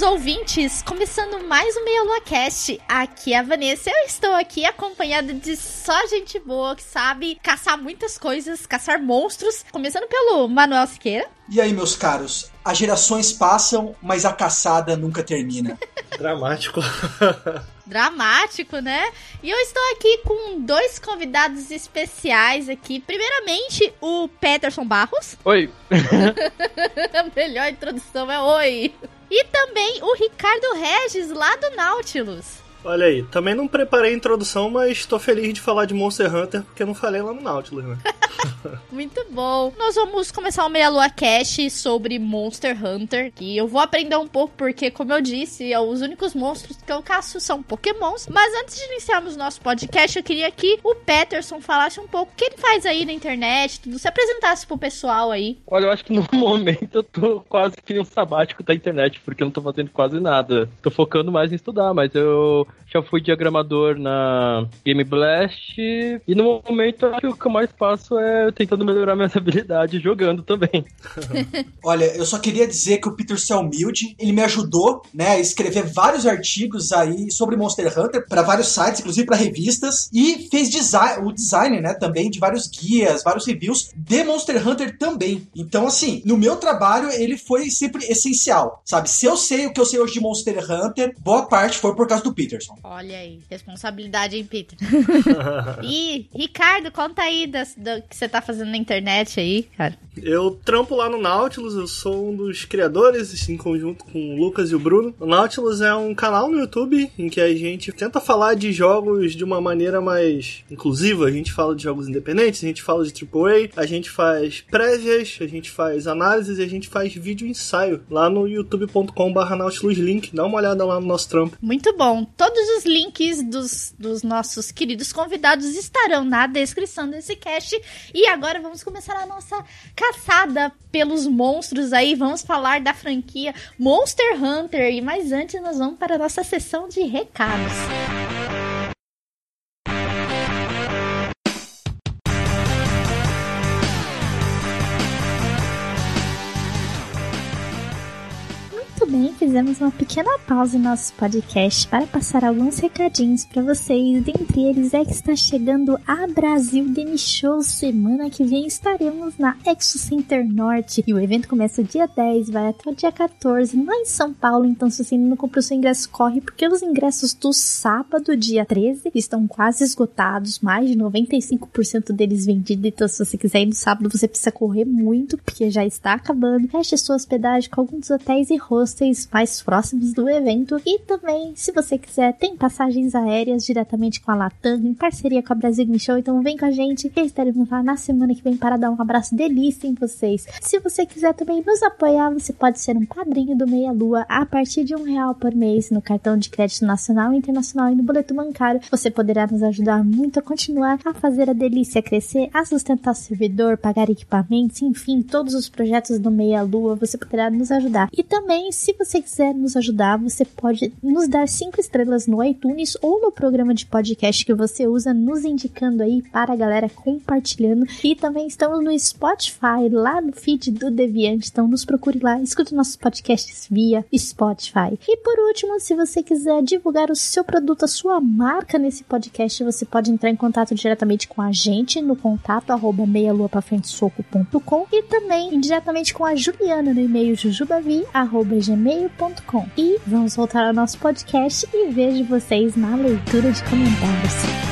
Queridos ouvintes! Começando mais um Meia Lua Cast. Aqui é a Vanessa. Eu estou aqui acompanhada de só gente boa que sabe caçar muitas coisas, caçar monstros. Começando pelo Manuel Siqueira. E aí, meus caros? As gerações passam, mas a caçada nunca termina. Dramático. Dramático, né? E eu estou aqui com dois convidados especiais aqui. Primeiramente, o Peterson Barros. Oi. a melhor introdução é oi. E também o Ricardo Regis, lá do Nautilus. Olha aí, também não preparei a introdução, mas tô feliz de falar de Monster Hunter porque eu não falei lá no Nautilus, né? Muito bom. Nós vamos começar o Meia Lua Cast sobre Monster Hunter. E eu vou aprender um pouco, porque, como eu disse, os únicos monstros que eu caço são pokémons. Mas antes de iniciarmos nosso podcast, eu queria que o Peterson falasse um pouco o que ele faz aí na internet, tudo, se apresentasse pro pessoal aí. Olha, eu acho que no momento eu tô quase que um sabático da internet, porque eu não tô fazendo quase nada. Tô focando mais em estudar, mas eu já fui diagramador na Game Blast e no momento acho que o que eu mais faço é tentando melhorar minhas habilidades jogando também. Olha, eu só queria dizer que o Peter Selmild, ele me ajudou, né, a escrever vários artigos aí sobre Monster Hunter para vários sites, inclusive para revistas, e fez o design, né, também de vários guias, vários reviews de Monster Hunter também. Então, assim, no meu trabalho ele foi sempre essencial, sabe? Se eu sei o que eu sei hoje de Monster Hunter, boa parte foi por causa do Peterson. Olha aí, responsabilidade, hein, Peter? e, Ricardo, conta aí do que você tá fazendo na internet aí, cara. Eu trampo lá no Nautilus, eu sou um dos criadores, em conjunto com o Lucas e o Bruno. O Nautilus é um canal no YouTube em que a gente tenta falar de jogos de uma maneira mais inclusiva. A gente fala de jogos independentes, a gente fala de AAA, a gente faz prévias, a gente faz análises e a gente faz vídeo ensaio lá no youtube.com.br nautiluslink. Dá uma olhada lá no nosso trampo. Muito bom. Todos os links dos, dos nossos queridos convidados estarão na descrição desse cast. E agora vamos começar a nossa caçada pelos monstros aí. Vamos falar da franquia Monster Hunter. E mais antes, nós vamos para a nossa sessão de recados. Muito fizemos uma pequena pausa em nosso podcast para passar alguns recadinhos para vocês. Dentre eles é que está chegando a Brasil Game Show. Semana que vem estaremos na Exo Center Norte e o evento começa dia 10, vai até o dia 14, lá em São Paulo. Então, se você ainda não comprou seu ingresso, corre, porque os ingressos do sábado, dia 13, estão quase esgotados, mais de 95% deles vendidos. Então, se você quiser ir no sábado, você precisa correr muito, porque já está acabando. Feche sua hospedagem com alguns hotéis e hostels mais próximos do evento. E também, se você quiser, tem passagens aéreas diretamente com a Latam, em parceria com a Brasil Game Show. Então vem com a gente, que estaremos lá na semana que vem para dar um abraço delícia em vocês. Se você quiser também nos apoiar, você pode ser um padrinho do Meia Lua a partir de um real por mês no cartão de crédito nacional, internacional e no boleto bancário. Você poderá nos ajudar muito a continuar a fazer a delícia crescer, a sustentar o servidor, pagar equipamentos, enfim, todos os projetos do Meia Lua, você poderá nos ajudar. E também, se você quiser nos ajudar, você pode nos dar cinco estrelas no iTunes ou no programa de podcast que você usa, nos indicando aí para a galera compartilhando. E também estamos no Spotify, lá no feed do Deviante. Então nos procure lá, escute nossos podcasts via Spotify. E por último, se você quiser divulgar o seu produto, a sua marca nesse podcast, você pode entrar em contato diretamente com a gente no contato arroba meialuapafrentesoco.com e também diretamente com a Juliana no e-mail jujubavi arroba gmail.com gmail.com. E vamos voltar ao nosso podcast e vejo vocês na leitura de comentários.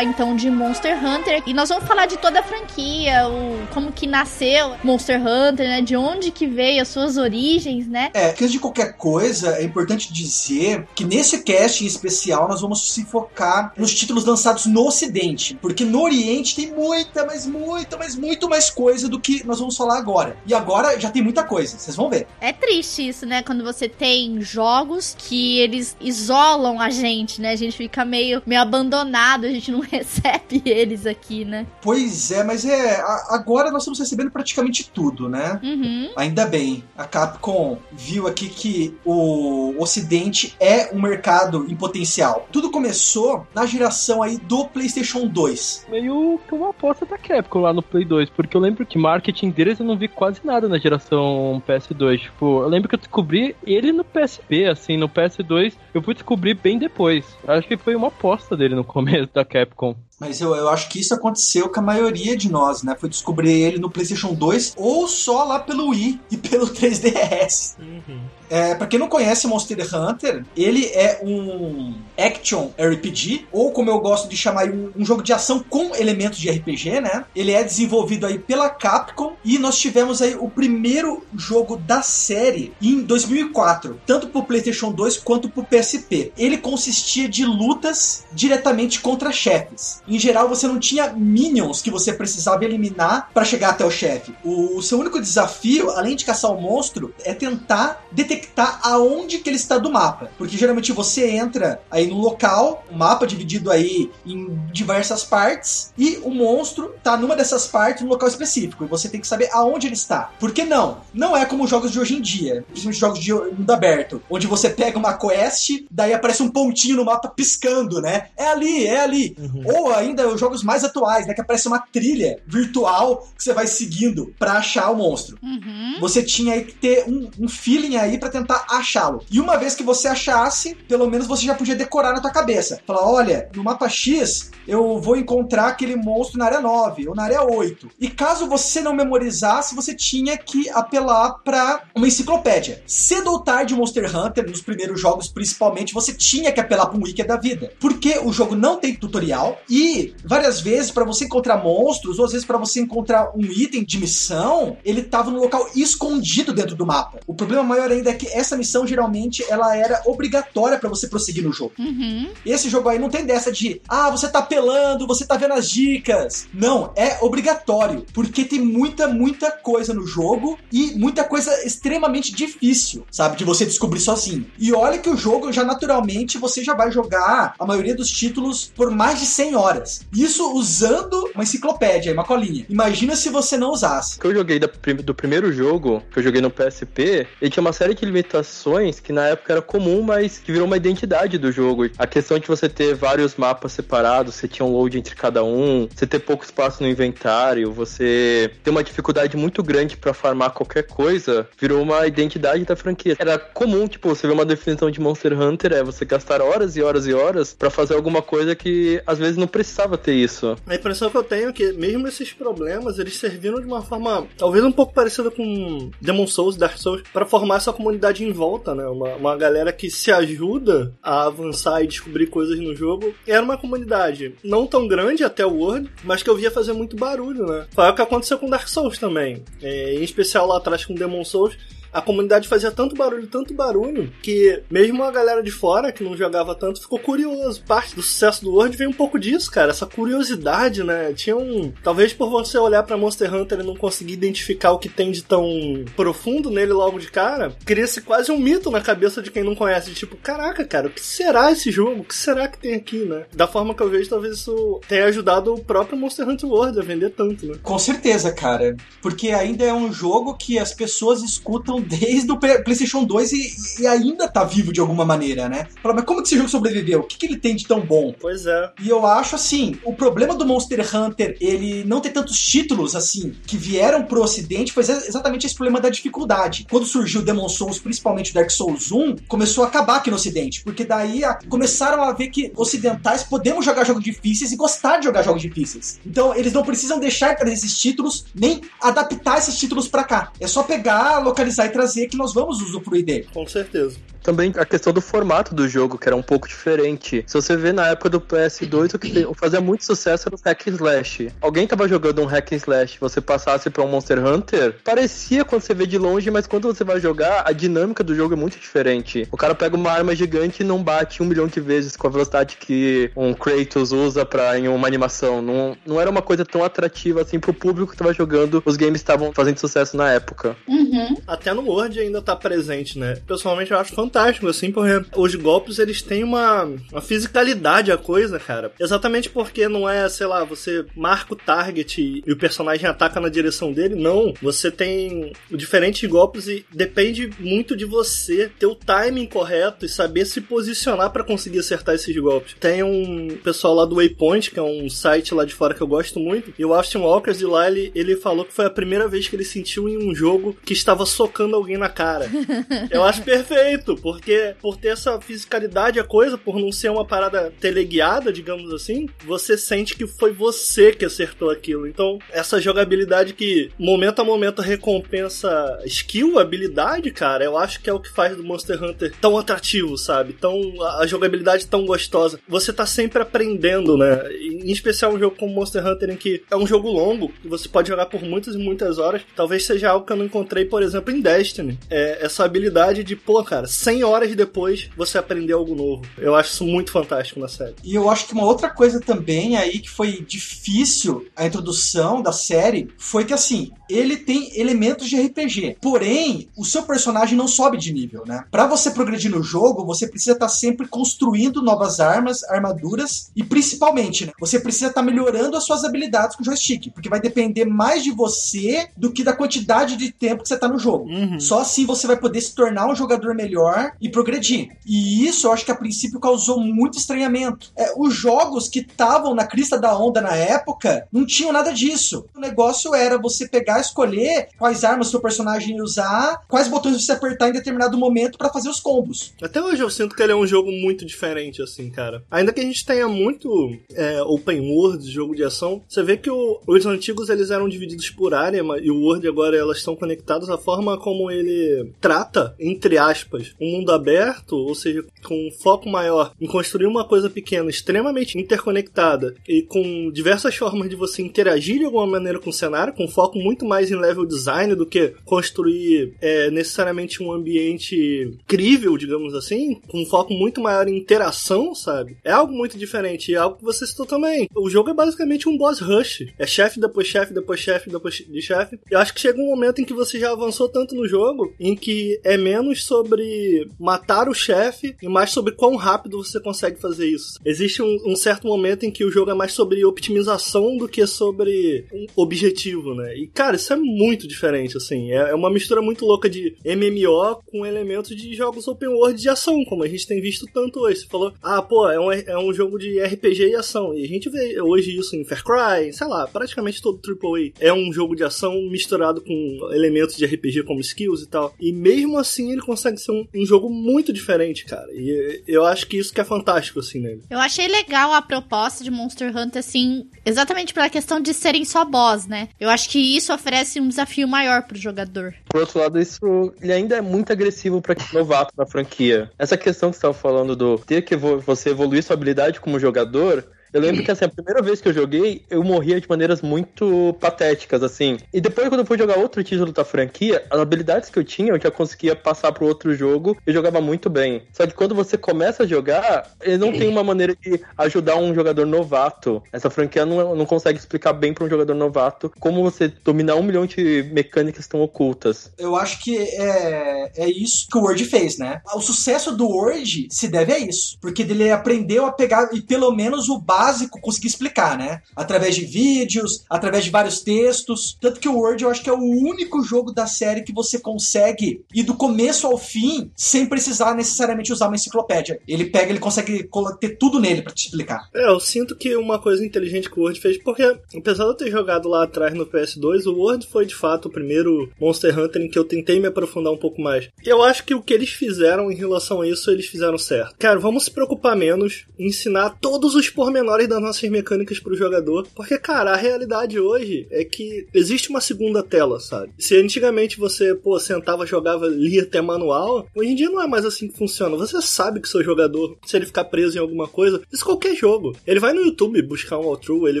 Falar então de Monster Hunter e nós vamos falar de toda a franquia, o como que nasceu Monster Hunter, né? De onde que veio as suas origens, né? É, antes de qualquer coisa, é importante dizer que nesse cast em especial nós vamos se focar nos títulos lançados no Ocidente, porque no Oriente tem muita, mas muita, mas muito mais coisa do que nós vamos falar agora. E agora já tem muita coisa, vocês vão ver. É triste isso, né? Quando você tem jogos que eles isolam a gente, né? A gente fica meio, meio abandonado, a gente não recebe eles aqui, né? Pois é, mas é. a- agora nós estamos recebendo praticamente tudo, né? Uhum. Ainda bem, a Capcom viu aqui que o Ocidente é um mercado em potencial. Tudo começou na geração aí do PlayStation 2. Meio que uma aposta da Capcom lá no Play 2, porque eu lembro que marketing deles eu não vi quase nada na geração PS2. Tipo, eu lembro que eu descobri ele no PSP, assim, no PS2 eu fui descobrir bem depois. Acho que foi uma aposta dele no começo da Capcom. Mas eu, eu acho que isso aconteceu com a maioria de nós, né? Foi descobrir ele no PlayStation 2 ou só lá pelo Wii e pelo 3DS. Uhum. É, pra quem não conhece Monster Hunter, ele é um action RPG, ou como eu gosto de chamar, um, um jogo de ação com elementos de RPG, né? Ele é desenvolvido aí pela Capcom e nós tivemos aí o primeiro jogo da série em 2004, tanto pro PlayStation 2 quanto pro PSP. Ele consistia de lutas diretamente contra chefes. Em geral, você não tinha minions que você precisava eliminar para chegar até o chefe. O, o seu único desafio, além de caçar o monstro, é tentar detectar aonde que ele está do mapa. Porque geralmente você entra aí no local, o mapa dividido aí em diversas partes, e o monstro tá numa dessas partes, no local específico, e você tem que saber aonde ele está. Por que não? Não é como os jogos de hoje em dia, principalmente jogos de mundo aberto, onde você pega uma quest, daí aparece um pontinho no mapa piscando, né? É ali, é ali. Ou ainda os jogos mais atuais, né? Que aparece uma trilha virtual que você vai seguindo pra achar o monstro. Uhum. Você tinha aí que ter um, um feeling aí pra tentar achá-lo. E uma vez que você achasse, pelo menos você já podia decorar na tua cabeça. Falar, olha, no mapa X eu vou encontrar aquele monstro na área 9 ou na área 8. E caso você não memorizasse, você tinha que apelar pra uma enciclopédia. Cedo ou tarde, Monster Hunter, nos primeiros jogos principalmente, você tinha que apelar pra um wiki da vida. Porque o jogo não tem tutorial e várias vezes pra você encontrar monstros, ou às vezes pra você encontrar um item de missão, ele tava no local escondido dentro do mapa. O problema maior ainda é que essa missão geralmente ela era obrigatória pra você prosseguir no jogo. Uhum. Esse jogo aí não tem dessa de, ah, você tá apelando, você tá vendo as dicas. Não, é obrigatório, porque tem muita, muita coisa no jogo e muita coisa extremamente difícil, sabe, de você descobrir sozinho. E olha que o jogo já naturalmente você já vai jogar a maioria dos títulos por mais de 100 horas. Isso usando uma enciclopédia, uma colinha. Imagina se você não usasse. O que eu joguei do primeiro jogo, que eu joguei no PSP, ele tinha uma série de limitações que na época era comum, mas que virou uma identidade do jogo. A questão de você ter vários mapas separados, você tinha um load entre cada um, você ter pouco espaço no inventário, você ter uma dificuldade muito grande pra farmar qualquer coisa, virou uma identidade da franquia. Era comum, tipo, você vê uma definição de Monster Hunter, é você gastar horas e horas e horas pra fazer alguma coisa que às vezes não precisava ter isso. A impressão que eu tenho é que, mesmo esses problemas, eles serviram de uma forma, talvez um pouco parecida com Demon Souls, Dark Souls, para formar essa comunidade em volta, né? Uma, uma galera que se ajuda a avançar e descobrir coisas no jogo. Era uma comunidade não tão grande até o World, mas que eu via fazer muito barulho, né? Foi o que aconteceu com Dark Souls também. É, em especial lá atrás com Demon Souls. A comunidade fazia tanto barulho, tanto barulho, que mesmo a galera de fora, que não jogava tanto, ficou curioso. Parte do sucesso do World veio um pouco disso, cara. Essa curiosidade, né? Tinha um. Talvez por você olhar para Monster Hunter e não conseguir identificar o que tem de tão profundo nele logo de cara, cria-se quase um mito na cabeça de quem não conhece. De tipo, caraca, cara, o que será esse jogo? O que será que tem aqui, né? Da forma que eu vejo, talvez isso tenha ajudado o próprio Monster Hunter World a vender tanto, né? Com certeza, cara. Porque ainda é um jogo que as pessoas escutam desde o PlayStation 2 e, e ainda tá vivo de alguma maneira, né? Fala, mas como que esse jogo sobreviveu? O que, que ele tem de tão bom? Pois é. E eu acho assim, o problema do Monster Hunter, ele não ter tantos títulos assim que vieram pro ocidente foi exatamente esse problema da dificuldade. Quando surgiu o Demon Souls, principalmente o Dark Souls 1, começou a acabar aqui no ocidente, porque daí a, começaram a ver que ocidentais podemos jogar jogos difíceis e gostar de jogar jogos difíceis. Então, eles não precisam deixar esses títulos, nem adaptar esses títulos para cá. É só pegar, localizar e trazer que nós vamos usufruir dele. Com certeza também a questão do formato do jogo, que era um pouco diferente. Se você vê na época do PS2, o que fazia muito sucesso era o hack and slash. Alguém tava jogando um hack and slash, você passasse para um Monster Hunter, parecia quando você vê de longe, mas quando você vai jogar, a dinâmica do jogo é muito diferente. O cara pega uma arma gigante e não bate um milhão de vezes com a velocidade que um Kratos usa pra, em uma animação. Não, não era uma coisa tão atrativa assim pro público que tava jogando. Os games estavam fazendo sucesso na época. Uhum. Até no Word ainda tá presente, né? Pessoalmente eu acho fantástico fantástico, assim, porque os golpes eles têm uma, uma fisicalidade a coisa, cara. Exatamente porque não é, sei lá, você marca o target e o personagem ataca na direção dele. Não. Você tem diferentes golpes e depende muito de você ter o timing correto e saber se posicionar para conseguir acertar esses golpes. Tem um pessoal lá do Waypoint, que é um site lá de fora que eu gosto muito, e o Austin Walkers, e lá ele, ele falou que foi a primeira vez que ele sentiu em um jogo que estava socando alguém na cara. eu acho perfeito, porque por ter essa fisicalidade a coisa, por não ser uma parada teleguiada, digamos assim, você sente que foi você que acertou aquilo. Então, essa jogabilidade que momento a momento recompensa skill, habilidade, cara, eu acho que é o que faz do Monster Hunter tão atrativo, sabe? Tão a jogabilidade tão gostosa. Você tá sempre aprendendo, né? Em especial um jogo como Monster Hunter em que é um jogo longo, que você pode jogar por muitas e muitas horas. Talvez seja algo que eu não encontrei, por exemplo, em Destiny. É essa habilidade de, pô, cara, 100 horas depois você aprender algo novo. Eu acho isso muito fantástico na série. E eu acho que uma outra coisa também aí que foi difícil a introdução da série foi que assim, ele tem elementos de RPG. Porém, o seu personagem não sobe de nível, né? Para você progredir no jogo, você precisa estar tá sempre construindo novas armas, armaduras e principalmente, né, você precisa estar tá melhorando as suas habilidades com o joystick, porque vai depender mais de você do que da quantidade de tempo que você tá no jogo. Uhum. Só assim você vai poder se tornar um jogador melhor e progredir. E isso eu acho que a princípio causou muito estranhamento. É, os jogos que estavam na crista da onda na época não tinham nada disso. O negócio era você pegar escolher quais armas seu personagem ia usar, quais botões você apertar em determinado momento para fazer os combos. Até hoje eu sinto que ele é um jogo muito diferente, assim, cara. Ainda que a gente tenha muito é, open world, jogo de ação, você vê que o, os antigos eles eram divididos por área e o World agora elas estão conectadas. A forma como ele trata, entre aspas, um mundo aberto ou seja, com um foco maior em construir uma coisa pequena, extremamente interconectada e com diversas formas de você interagir de alguma maneira com o cenário, com foco muito mais em level design do que construir é, necessariamente um ambiente crível, digamos assim, com um foco muito maior em interação, sabe? É algo muito diferente, é algo que você citou também. O jogo é basicamente um boss rush. É chefe depois chefe, depois chefe, depois de chefe. Eu acho que chega um momento em que você já avançou tanto no jogo, em que é menos sobre matar o chefe e mais sobre quão rápido você consegue fazer isso. Existe um, um, certo momento em que o jogo é mais sobre optimização do que sobre um objetivo, né? E, cara, isso é muito diferente, assim. É, é uma mistura muito louca de MMO com elementos de jogos open world de ação, como a gente tem visto tanto hoje. Você falou, ah, pô, é um, é um jogo de RPG e ação. E a gente vê hoje isso em Far Cry, sei lá, praticamente todo AAA é um jogo de ação misturado com elementos de RPG como skills e tal. E mesmo assim ele consegue ser um, um jogo muito diferente, cara. E eu acho que isso que é fantástico, assim, nele. Eu achei legal a proposta de Monster Hunter, assim, exatamente pela questão de serem só boss, né? Eu acho que isso oferece um desafio maior pro jogador. Por outro lado, isso ele ainda é muito agressivo para novato na franquia. Essa questão que você estava falando do ter que você evoluir sua habilidade como jogador Eu lembro que assim, a primeira vez que eu joguei, eu morria de maneiras muito patéticas, assim. E depois, quando eu fui jogar outro título da franquia, as habilidades que eu tinha, eu já conseguia passar pro outro jogo e jogava muito bem. Só que quando você começa a jogar, ele não tem uma maneira de ajudar um jogador novato. Essa franquia não, não consegue explicar bem para um jogador novato como você dominar um milhão de mecânicas estão ocultas. Eu acho que é, é isso que o Word fez, né? O sucesso do Word se deve a isso. Porque ele aprendeu a pegar e pelo menos o básico conseguir explicar, né? Através de vídeos, através de vários textos. Tanto que o Word eu acho que é o único jogo da série que você consegue ir do começo ao fim sem precisar necessariamente usar uma enciclopédia. Ele pega, ele consegue ter tudo nele para te explicar. É, eu sinto que uma coisa inteligente que o Word fez, porque apesar de eu ter jogado lá atrás no PS2, o Word foi de fato o primeiro Monster Hunter em que eu tentei me aprofundar um pouco mais. Eu acho que o que eles fizeram em relação a isso, eles fizeram certo. Cara, vamos se preocupar menos ensinar todos os pormenores das nossas mecânicas pro jogador, porque, cara, a realidade hoje é que existe uma segunda tela, sabe? Se antigamente você, pô, sentava, jogava, lia até manual, hoje em dia não é mais assim que funciona. Você sabe que seu jogador, se ele ficar preso em alguma coisa, isso qualquer jogo. Ele vai no YouTube buscar um walkthrough, ele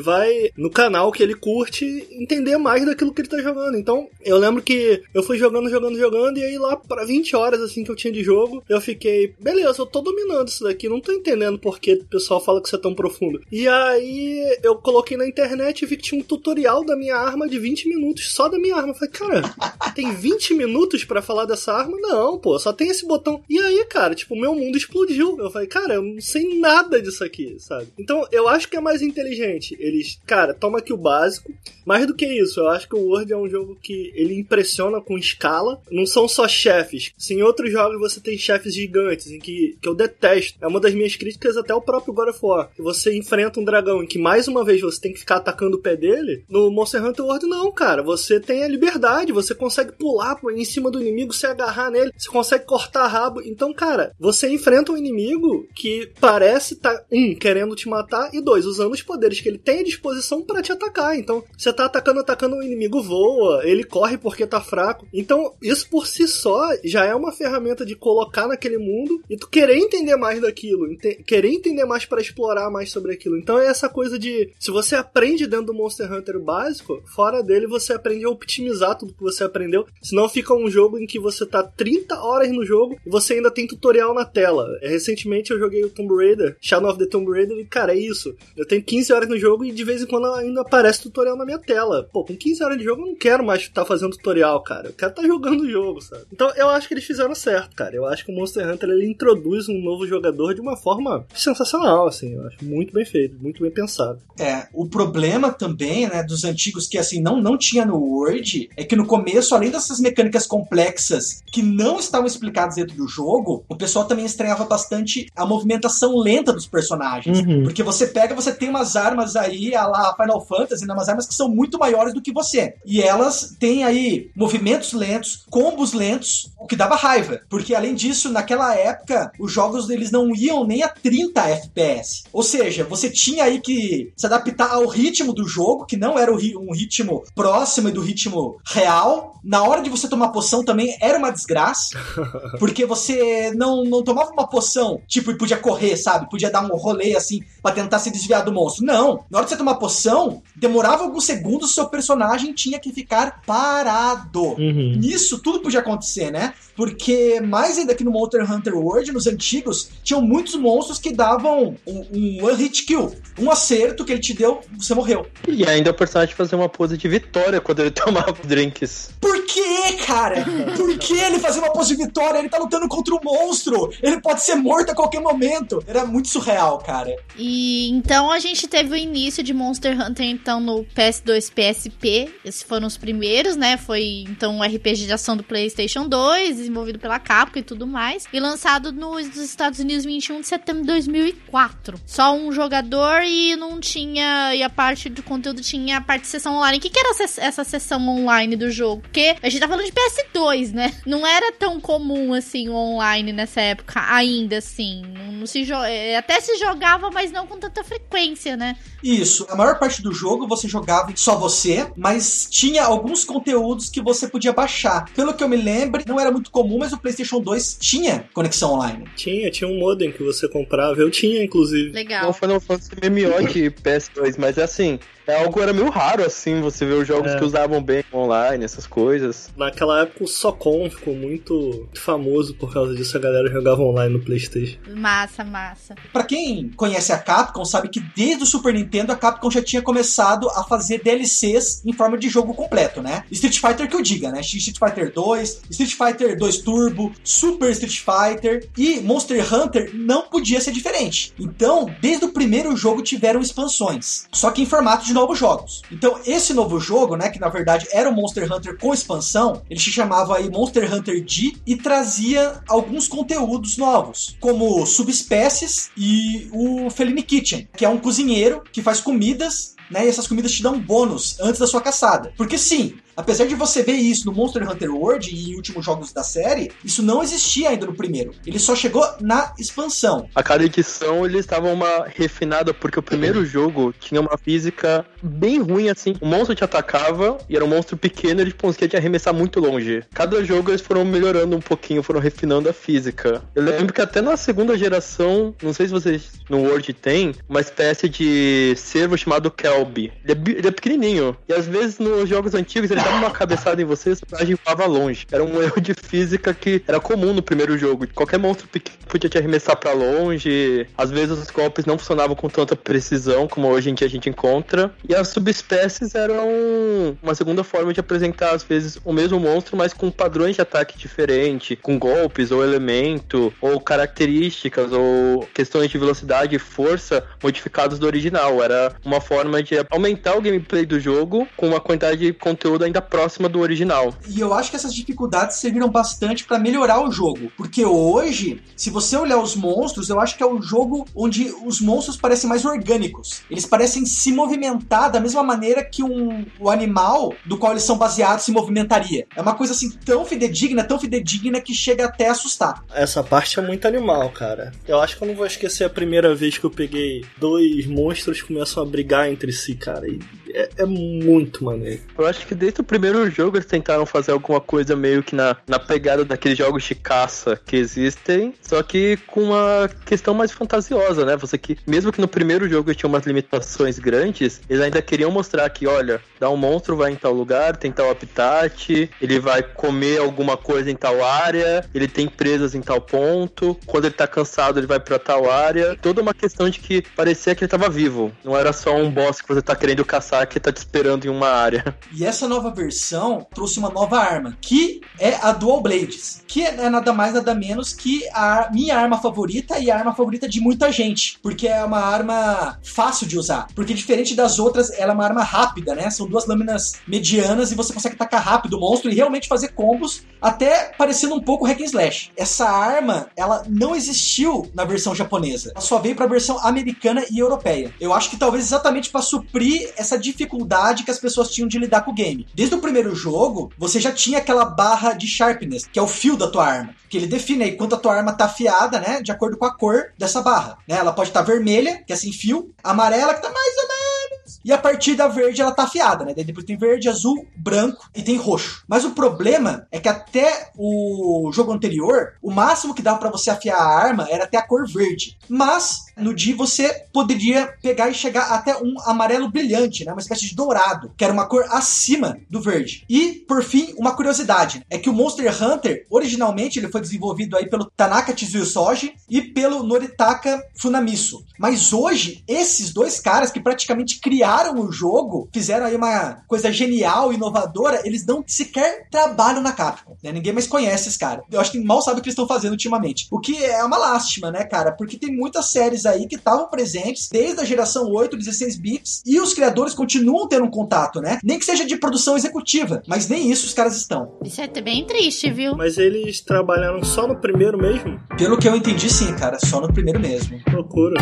vai no canal que ele curte entender mais daquilo que ele tá jogando. Então, eu lembro que eu fui jogando, jogando, jogando, e aí lá para 20 horas assim que eu tinha de jogo, eu fiquei, beleza, eu tô dominando isso daqui, não tô entendendo por que o pessoal fala que isso é tão profundo. E aí eu coloquei na internet e vi que tinha um tutorial da minha arma de 20 minutos, só da minha arma. Eu falei, cara, tem 20 minutos para falar dessa arma? Não, pô, só tem esse botão. E aí, cara, tipo, meu mundo explodiu. Eu falei, cara, eu não sei nada disso aqui, sabe? Então, eu acho que é mais inteligente. Eles, cara, toma aqui o básico. Mais do que isso, eu acho que o Word é um jogo que ele impressiona com escala. Não são só chefes. Se em outros jogos você tem chefes gigantes, em que, que eu detesto. É uma das minhas críticas até o próprio God of War. Que você enfrenta um dragão em que mais uma vez você tem que ficar atacando o pé dele. No Monster Hunter World, não, cara. Você tem a liberdade, você consegue pular em cima do inimigo, se agarrar nele, você consegue cortar rabo. Então, cara, você enfrenta um inimigo que parece tá, um, querendo te matar, e dois, usando os poderes que ele tem à disposição para te atacar. Então, você tá atacando, atacando, o inimigo voa, ele corre porque tá fraco. Então, isso por si só já é uma ferramenta de colocar naquele mundo e tu querer entender mais daquilo, ente querer entender mais para explorar mais sobre aquilo. Então é essa coisa de se você aprende dentro do Monster Hunter básico, fora dele você aprende a optimizar tudo que você aprendeu, senão fica um jogo em que você tá 30 horas no jogo e você ainda tem tutorial na tela. É, recentemente eu joguei o Tomb Raider, Shadow of the Tomb Raider e cara, é isso. Eu tenho 15 horas no jogo e de vez em quando ainda aparece tutorial na minha tela. Pô, com 15 horas de jogo eu não quero mais estar tá fazendo tutorial, cara. Eu quero estar tá jogando o jogo, sabe? Então eu acho que eles fizeram certo, cara. Eu acho que o Monster Hunter ele introduz um novo jogador de uma forma sensacional, assim. Eu acho muito bem feito, muito bem pensado. É, o problema também, né, dos antigos que assim não não tinha no Word é que no começo, além dessas mecânicas complexas que não estavam explicadas dentro do jogo, o pessoal também estranhava bastante a movimentação lenta dos personagens. Uhum. Porque você pega, você tem umas armas aí, a lá Final Fantasy, né, umas armas que são muito maiores do que você. E elas têm aí movimentos lentos, combos lentos, o que dava raiva. Porque além disso, naquela época, os jogos eles não iam nem a 30 FPS. Ou seja, você tinha aí que se adaptar ao ritmo do jogo, que não era um ritmo próximo do ritmo real. Na hora de você tomar poção também era uma desgraça, porque você não, não tomava uma poção, tipo, e podia correr, sabe? Podia dar um rolê assim para tentar se desviar do monstro. Não. Na hora de você tomar poção, demorava alguns segundos, o seu personagem tinha que ficar parado. Uhum. Nisso tudo podia acontecer, né? Porque mais ainda que no Monster Hunter World, nos antigos, tinham muitos monstros que davam um, um one hit kill. Um acerto que ele te deu, você morreu. E ainda o personagem fazia uma pose de vitória quando ele tomava drinks. Por que, cara? Por que ele fazia uma pose de vitória? Ele tá lutando contra um monstro. Ele pode ser morto a qualquer momento. Era muito surreal, cara. E então a gente teve o início de Monster Hunter então no PS2, PSP. Esses foram os primeiros, né? Foi então um RPG de ação do PlayStation 2 desenvolvido pela Capcom e tudo mais, e lançado nos Estados Unidos 21 de setembro de 2004. Só um jogador e não tinha. E a parte do conteúdo tinha a parte de sessão online. O que, que era essa sessão online do jogo? Porque a gente tá falando de PS2, né? Não era tão comum assim o online nessa época, ainda assim. Não, não se é, Até se jogava, mas não com tanta frequência, né? Isso. A maior parte do jogo você jogava só você, mas tinha alguns conteúdos que você podia baixar. Pelo que eu me lembro, não era muito comum, mas o PlayStation 2 tinha conexão online. Tinha, tinha um modem que você comprava. Eu tinha, inclusive. Legal. Não Final Fantasy MMO de PS2, mas é assim, é algo era meio raro, assim, você ver os jogos é. que usavam bem online, essas coisas. Naquela época o Socom ficou muito famoso por causa disso, a galera jogava online no Playstation. Massa, massa. Pra quem conhece a Capcom, sabe que desde o Super Nintendo a Capcom já tinha começado a fazer DLCs em forma de jogo completo, né? Street Fighter que eu diga, né? Street Fighter 2, Street Fighter 2 Turbo, Super Street Fighter e Monster Hunter não podia ser diferente. Então, desde o primeiro jogo tiveram expansões, só que em formato de de novos jogos. Então, esse novo jogo, né, que na verdade era o Monster Hunter com expansão, ele se chamava aí Monster Hunter D e trazia alguns conteúdos novos, como subespécies e o Feline Kitchen, que é um cozinheiro que faz comidas né? E essas comidas te dão bônus antes da sua caçada. Porque sim, Apesar de você ver isso no Monster Hunter World e em últimos jogos da série, isso não existia ainda no primeiro. Ele só chegou na expansão. A cada edição eles estavam uma refinada, porque o primeiro jogo tinha uma física bem ruim assim. O monstro te atacava e era um monstro pequeno e ele conseguia te arremessar muito longe. Cada jogo eles foram melhorando um pouquinho, foram refinando a física. Eu lembro que até na segunda geração, não sei se vocês no World tem, uma espécie de servo chamado Kelby. Ele é, ele é pequenininho. E às vezes nos jogos antigos ele dava uma cabeçada em você, o personagem voava longe. Era um erro de física que era comum no primeiro jogo. Qualquer monstro pequeno podia te arremessar para longe. Às vezes os golpes não funcionavam com tanta precisão como hoje em dia a gente encontra. E as subespécies eram uma segunda forma de apresentar, às vezes, o mesmo monstro, mas com padrões de ataque diferente, com golpes ou elemento, ou características, ou questões de velocidade e força modificados do original. Era uma forma de aumentar o gameplay do jogo com uma quantidade de conteúdo ainda próxima do original. E eu acho que essas dificuldades serviram bastante para melhorar o jogo, porque hoje, se você olhar os monstros, eu acho que é um jogo onde os monstros parecem mais orgânicos. Eles parecem se movimentar da mesma maneira que um, o animal do qual eles são baseados se movimentaria. É uma coisa assim tão fidedigna, tão fidedigna que chega até a assustar. Essa parte é muito animal, cara. Eu acho que eu não vou esquecer a primeira vez que eu peguei dois monstros que começam a brigar entre si, cara. E é, é muito maneiro. Eu acho que desde o primeiro jogo eles tentaram fazer alguma coisa meio que na, na pegada daqueles jogos de caça que existem, só que com uma questão mais fantasiosa, né? Você que, mesmo que no primeiro jogo tinha umas limitações grandes, eles ainda queriam mostrar que, olha, dá um monstro vai em tal lugar, tem tal habitat, ele vai comer alguma coisa em tal área, ele tem presas em tal ponto, quando ele tá cansado ele vai para tal área. Toda uma questão de que parecia que ele tava vivo, não era só um boss que você tá querendo caçar que tá te esperando em uma área. E essa nova versão trouxe uma nova arma, que é a Dual Blades, que é nada mais nada menos que a minha arma favorita e a arma favorita de muita gente, porque é uma arma fácil de usar, porque diferente das outras, ela é uma arma rápida, né? São duas lâminas medianas e você consegue tacar rápido o monstro e realmente fazer combos, até parecendo um pouco hack and slash. Essa arma, ela não existiu na versão japonesa, ela só veio para a versão americana e europeia. Eu acho que talvez exatamente para suprir essa dificuldade que as pessoas tinham de lidar com o game. Desde o primeiro jogo, você já tinha aquela barra de sharpness, que é o fio da tua arma. Que ele define aí quanto a tua arma tá afiada, né? De acordo com a cor dessa barra. Né? Ela pode estar tá vermelha, que é sem fio, amarela, que tá mais ou menos. E a partir da verde ela tá afiada, né? Daí depois tem verde, azul, branco e tem roxo. Mas o problema é que até o jogo anterior, o máximo que dava para você afiar a arma era até a cor verde. Mas no dia você poderia pegar e chegar até um amarelo brilhante, né? Uma espécie de dourado, que era uma cor acima do verde. E, por fim, uma curiosidade é que o Monster Hunter, originalmente, ele foi desenvolvido aí pelo Tanaka Tsuyosoji e pelo Noritaka Funamisu. Mas hoje, esses dois caras que praticamente criaram o jogo, fizeram aí uma coisa genial, inovadora, eles não sequer trabalham na Capcom, né? Ninguém mais conhece esses caras. Eu acho que mal sabe o que eles estão fazendo ultimamente. O que é uma lástima, né, cara? Porque tem muitas séries aí que estavam presentes desde a geração 8, 16 bits, e os criadores continuam tendo um contato, né? Nem que seja de produção executiva, mas nem isso os caras estão. Isso é bem triste, viu? Mas eles trabalharam só no primeiro mesmo? Pelo que eu entendi, sim, cara, só no primeiro mesmo. Procura.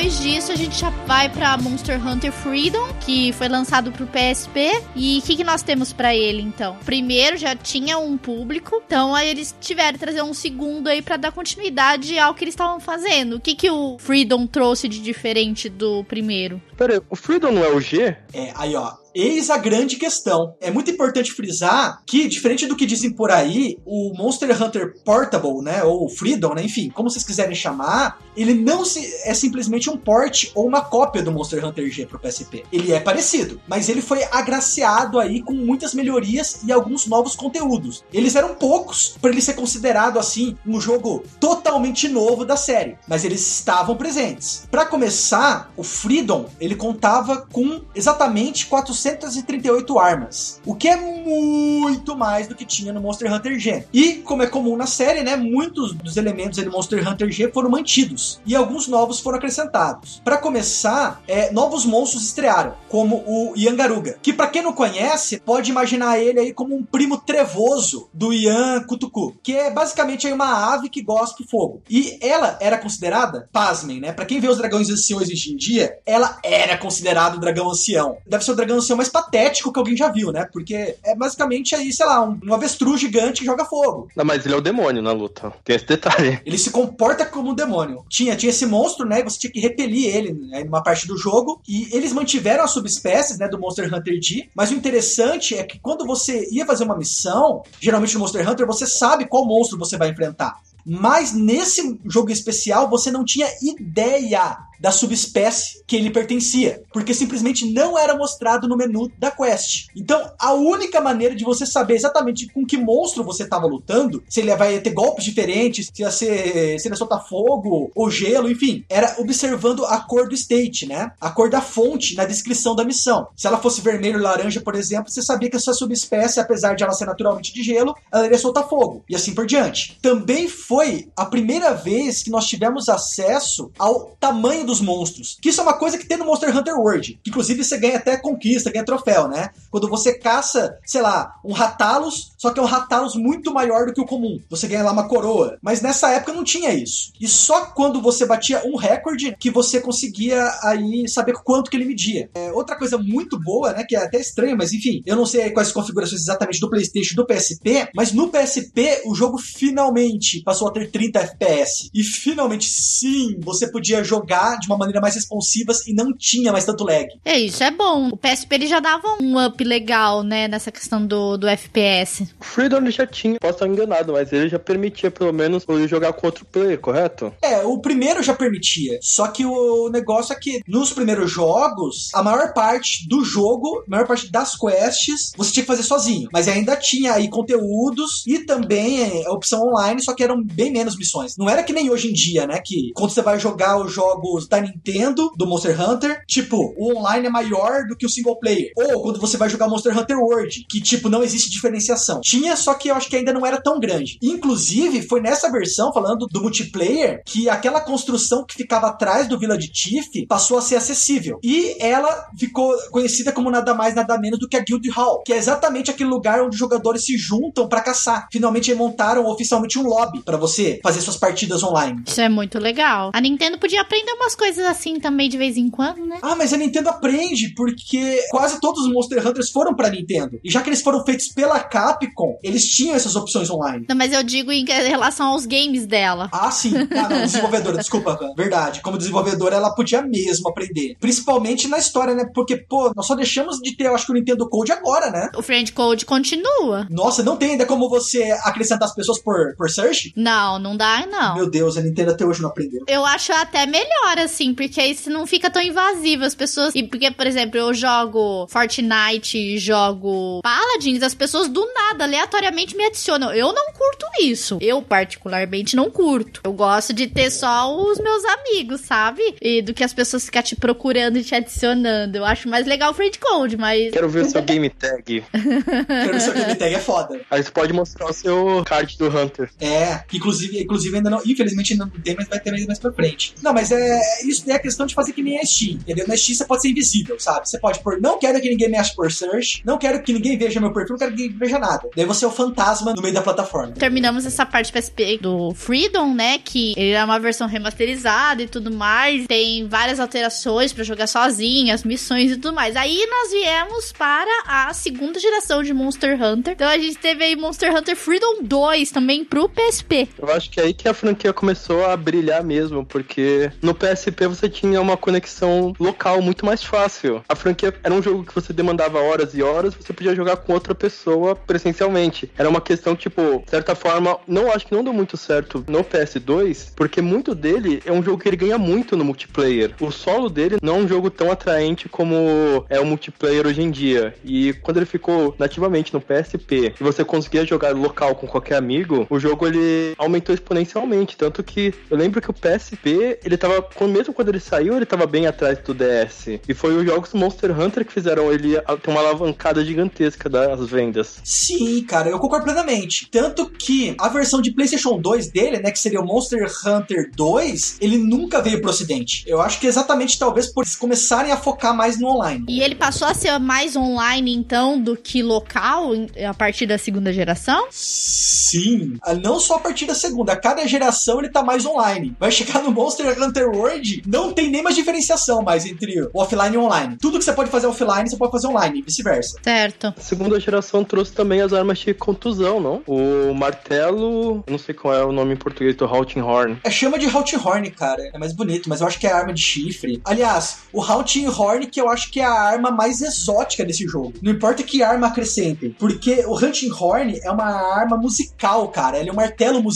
Depois disso a gente já vai pra Monster Hunter Freedom, que foi lançado pro PSP. E o que, que nós temos para ele então? Primeiro já tinha um público, então aí eles tiveram que trazer um segundo aí para dar continuidade ao que eles estavam fazendo. O que, que o Freedom trouxe de diferente do primeiro? Pera, o Freedom não é o G? É, aí ó, Eis a grande questão. É muito importante frisar que, diferente do que dizem por aí, o Monster Hunter Portable, né, ou Freedom, né, enfim, como vocês quiserem chamar, ele não se, é simplesmente um port ou uma cópia do Monster Hunter G pro PSP. Ele é parecido, mas ele foi agraciado aí com muitas melhorias e alguns novos conteúdos. Eles eram poucos para ele ser considerado assim um jogo totalmente novo da série, mas eles estavam presentes. Para começar, o Freedom, ele contava com exatamente 400 438 armas, o que é muito mais do que tinha no Monster Hunter G. E, como é comum na série, né, muitos dos elementos do Monster Hunter G foram mantidos e alguns novos foram acrescentados. Para começar, é, novos monstros estrearam, como o Yangaruga, que para quem não conhece, pode imaginar ele aí como um primo trevoso do Yan Kutuku, que é basicamente aí uma ave que gosta de fogo. E ela era considerada, pasmem, né? Para quem vê os dragões anciões hoje em dia, ela era considerada o dragão ancião. Deve ser o dragão ancião mais patético que alguém já viu, né? Porque é basicamente aí, sei lá, um, um avestruz gigante que joga fogo. Não, mas ele é o demônio na luta. Tem esse detalhe. Ele se comporta como um demônio. Tinha, tinha esse monstro, né? Você tinha que repelir ele né, numa parte do jogo. E eles mantiveram as subespécies, né? Do Monster Hunter D. Mas o interessante é que quando você ia fazer uma missão, geralmente no Monster Hunter, você sabe qual monstro você vai enfrentar. Mas nesse jogo especial você não tinha ideia da subespécie que ele pertencia, porque simplesmente não era mostrado no menu da quest. Então, a única maneira de você saber exatamente com que monstro você estava lutando, se ele vai ter golpes diferentes, se ia ser, se ele ia soltar fogo ou gelo, enfim, era observando a cor do state, né? A cor da fonte na descrição da missão. Se ela fosse vermelho ou laranja, por exemplo, você sabia que essa subespécie, apesar de ela ser naturalmente de gelo, ela iria soltar fogo e assim por diante. Também foi a primeira vez que nós tivemos acesso ao tamanho dos monstros. Que isso é uma coisa que tem no Monster Hunter World. Que inclusive você ganha até conquista, ganha troféu, né? Quando você caça, sei lá, um Ratalos, só que é um Ratalos muito maior do que o comum. Você ganha lá uma coroa. Mas nessa época não tinha isso. E só quando você batia um recorde que você conseguia aí saber quanto que ele media. É, outra coisa muito boa, né? Que é até estranha, mas enfim, eu não sei quais configurações exatamente do PlayStation do PSP, mas no PSP o jogo finalmente passou a ter 30 FPS. E finalmente, sim, você podia jogar de uma maneira mais responsiva e não tinha mais tanto lag. É, isso é bom. O PSP ele já dava um up legal, né, nessa questão do, do FPS. O Freedom já tinha, posso estar enganado, mas ele já permitia pelo menos jogar com outro player, correto? É, o primeiro já permitia. Só que o negócio é que nos primeiros jogos, a maior parte do jogo, a maior parte das quests, você tinha que fazer sozinho. Mas ainda tinha aí conteúdos e também a opção online, só que eram bem menos missões. Não era que nem hoje em dia, né? Que quando você vai jogar os jogos da Nintendo, do Monster Hunter, tipo, o online é maior do que o single player. Ou quando você vai jogar Monster Hunter World, que, tipo, não existe diferenciação. Tinha, só que eu acho que ainda não era tão grande. Inclusive, foi nessa versão, falando do multiplayer, que aquela construção que ficava atrás do Village Chief passou a ser acessível. E ela ficou conhecida como nada mais, nada menos do que a Guild Hall, que é exatamente aquele lugar onde os jogadores se juntam para caçar. Finalmente montaram oficialmente um lobby para você fazer suas partidas online. Isso é muito legal. A Nintendo podia aprender umas coisas assim também de vez em quando, né? Ah, mas a Nintendo aprende porque quase todos os Monster Hunters foram pra Nintendo. E já que eles foram feitos pela Capcom, eles tinham essas opções online. Não, mas eu digo em relação aos games dela. Ah, sim. Ah, não, desenvolvedora, desculpa, verdade. Como desenvolvedora, ela podia mesmo aprender. Principalmente na história, né? Porque, pô, nós só deixamos de ter, eu acho que o Nintendo Code agora, né? O Friend Code continua. Nossa, não tem ainda como você acrescentar as pessoas por, por search? Não, não dá, não. Meu Deus, a Nintendo até hoje não aprendeu. Eu acho até melhor, assim, porque aí não fica tão invasivo. As pessoas. E porque, por exemplo, eu jogo Fortnite, jogo Paladins, as pessoas do nada, aleatoriamente me adicionam. Eu não curto isso. Eu, particularmente, não curto. Eu gosto de ter só os meus amigos, sabe? E do que as pessoas ficar te procurando e te adicionando. Eu acho mais legal o Friend Code, mas. Quero ver o seu game tag. Quero ver o seu game tag, é foda. Aí você pode mostrar o seu card do Hunter. É, inclusive, inclusive ainda não. Infelizmente ainda não tem, mas vai ter mais pra frente. Não, mas é, isso é a questão de fazer que nem a Steam, entendeu? Na Steam você pode ser invisível, sabe? Você pode pôr, não quero que ninguém mexa por search, não quero que ninguém veja meu perfil, não quero que ninguém veja nada. Daí você é o fantasma no meio da plataforma. Terminamos essa parte PSP do Freedom, né? Que ele é uma versão remasterizada e tudo mais. Tem várias alterações para jogar sozinho, as missões e tudo mais. Aí nós viemos para a segunda geração de Monster Hunter. Então a gente teve aí Monster Hunter Freedom 2 também pro PSP. Eu acho que é aí que a franquia começou a brilhar mesmo, porque no PSP você tinha uma conexão local muito mais fácil. A franquia era um jogo que você demandava horas e horas, você podia jogar com outra pessoa presencialmente. Era uma questão, tipo, de certa forma, não acho que não deu muito certo no PS2, porque muito dele é um jogo que ele ganha muito no multiplayer. O solo dele não é um jogo tão atraente como é o multiplayer hoje em dia. E quando ele ficou nativamente no PSP e você conseguia jogar local com qualquer amigo, o jogo ele aumentou exponencialmente. Tanto que eu lembro que o PSP, ele tava, mesmo quando ele saiu, ele tava bem atrás do DS. E foi os jogos do Monster Hunter que fizeram ele ter uma alavancada gigantesca das vendas. Sim, cara, eu concordo plenamente. Tanto que a versão de PlayStation 2 dele, né, que seria o Monster Hunter 2, ele nunca veio pro ocidente. Eu acho que exatamente talvez por eles começarem a focar mais no online. E ele passou a ser mais online então do que local a partir da segunda geração? Sim, ah, não só a partir da segunda, a cada geração ele tá mais online. Vai chegar no Monster Hunter World, não tem nem mais diferenciação mais entre o offline e o online. Tudo que você pode fazer offline, você pode fazer online, e vice-versa. Certo. A segunda geração trouxe também as armas de contusão, não? O martelo, não sei qual é o nome em português do Haunting Horn. É chama de Haunting Horn, cara. É mais bonito, mas eu acho que é arma de chifre. Aliás, o Haunting Horn que eu acho que é a arma mais exótica desse jogo. Não importa que arma acrescentem, porque o Hunting Horn é uma arma musical, cara. Ele é um martelo musical.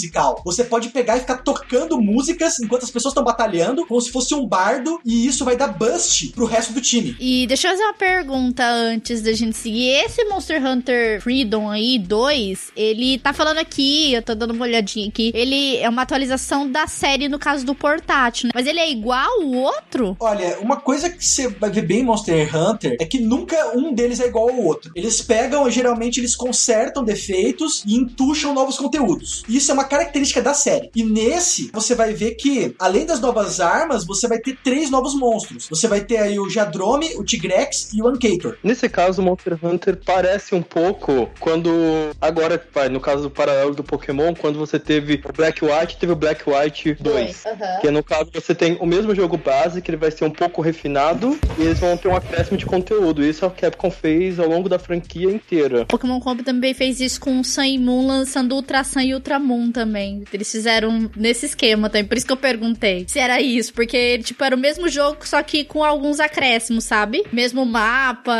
Você pode pegar e ficar tocando músicas enquanto as pessoas estão batalhando, como se fosse um bardo, e isso vai dar bust pro resto do time. E deixa eu fazer uma pergunta antes da gente seguir. Esse Monster Hunter Freedom aí, 2, ele tá falando aqui, eu tô dando uma olhadinha aqui, ele é uma atualização da série no caso do portátil, né? Mas ele é igual o outro? Olha, uma coisa que você vai ver bem em Monster Hunter é que nunca um deles é igual ao outro. Eles pegam, geralmente eles consertam defeitos e entucham novos conteúdos. Isso é uma característica da série. E nesse, você vai ver que, além das novas armas, você vai ter três novos monstros. Você vai ter aí o Jadrome, o Tigrex e o Ankator. Nesse caso, o Monster Hunter parece um pouco quando. Agora, vai, no caso do paralelo do Pokémon, quando você teve o Black White, teve o Black White 2. Uhum. Que no caso você tem o mesmo jogo base, que ele vai ser um pouco refinado, e eles vão ter um acréscimo de conteúdo. Isso a Capcom fez ao longo da franquia inteira. Pokémon Company também fez isso com o Sun e Moon lançando Ultra Sun e Ultra Moon também. Eles fizeram nesse esquema também. Por isso que eu perguntei se era isso. Porque, tipo, era o mesmo jogo, só que com alguns acréscimos, sabe? Mesmo mapa,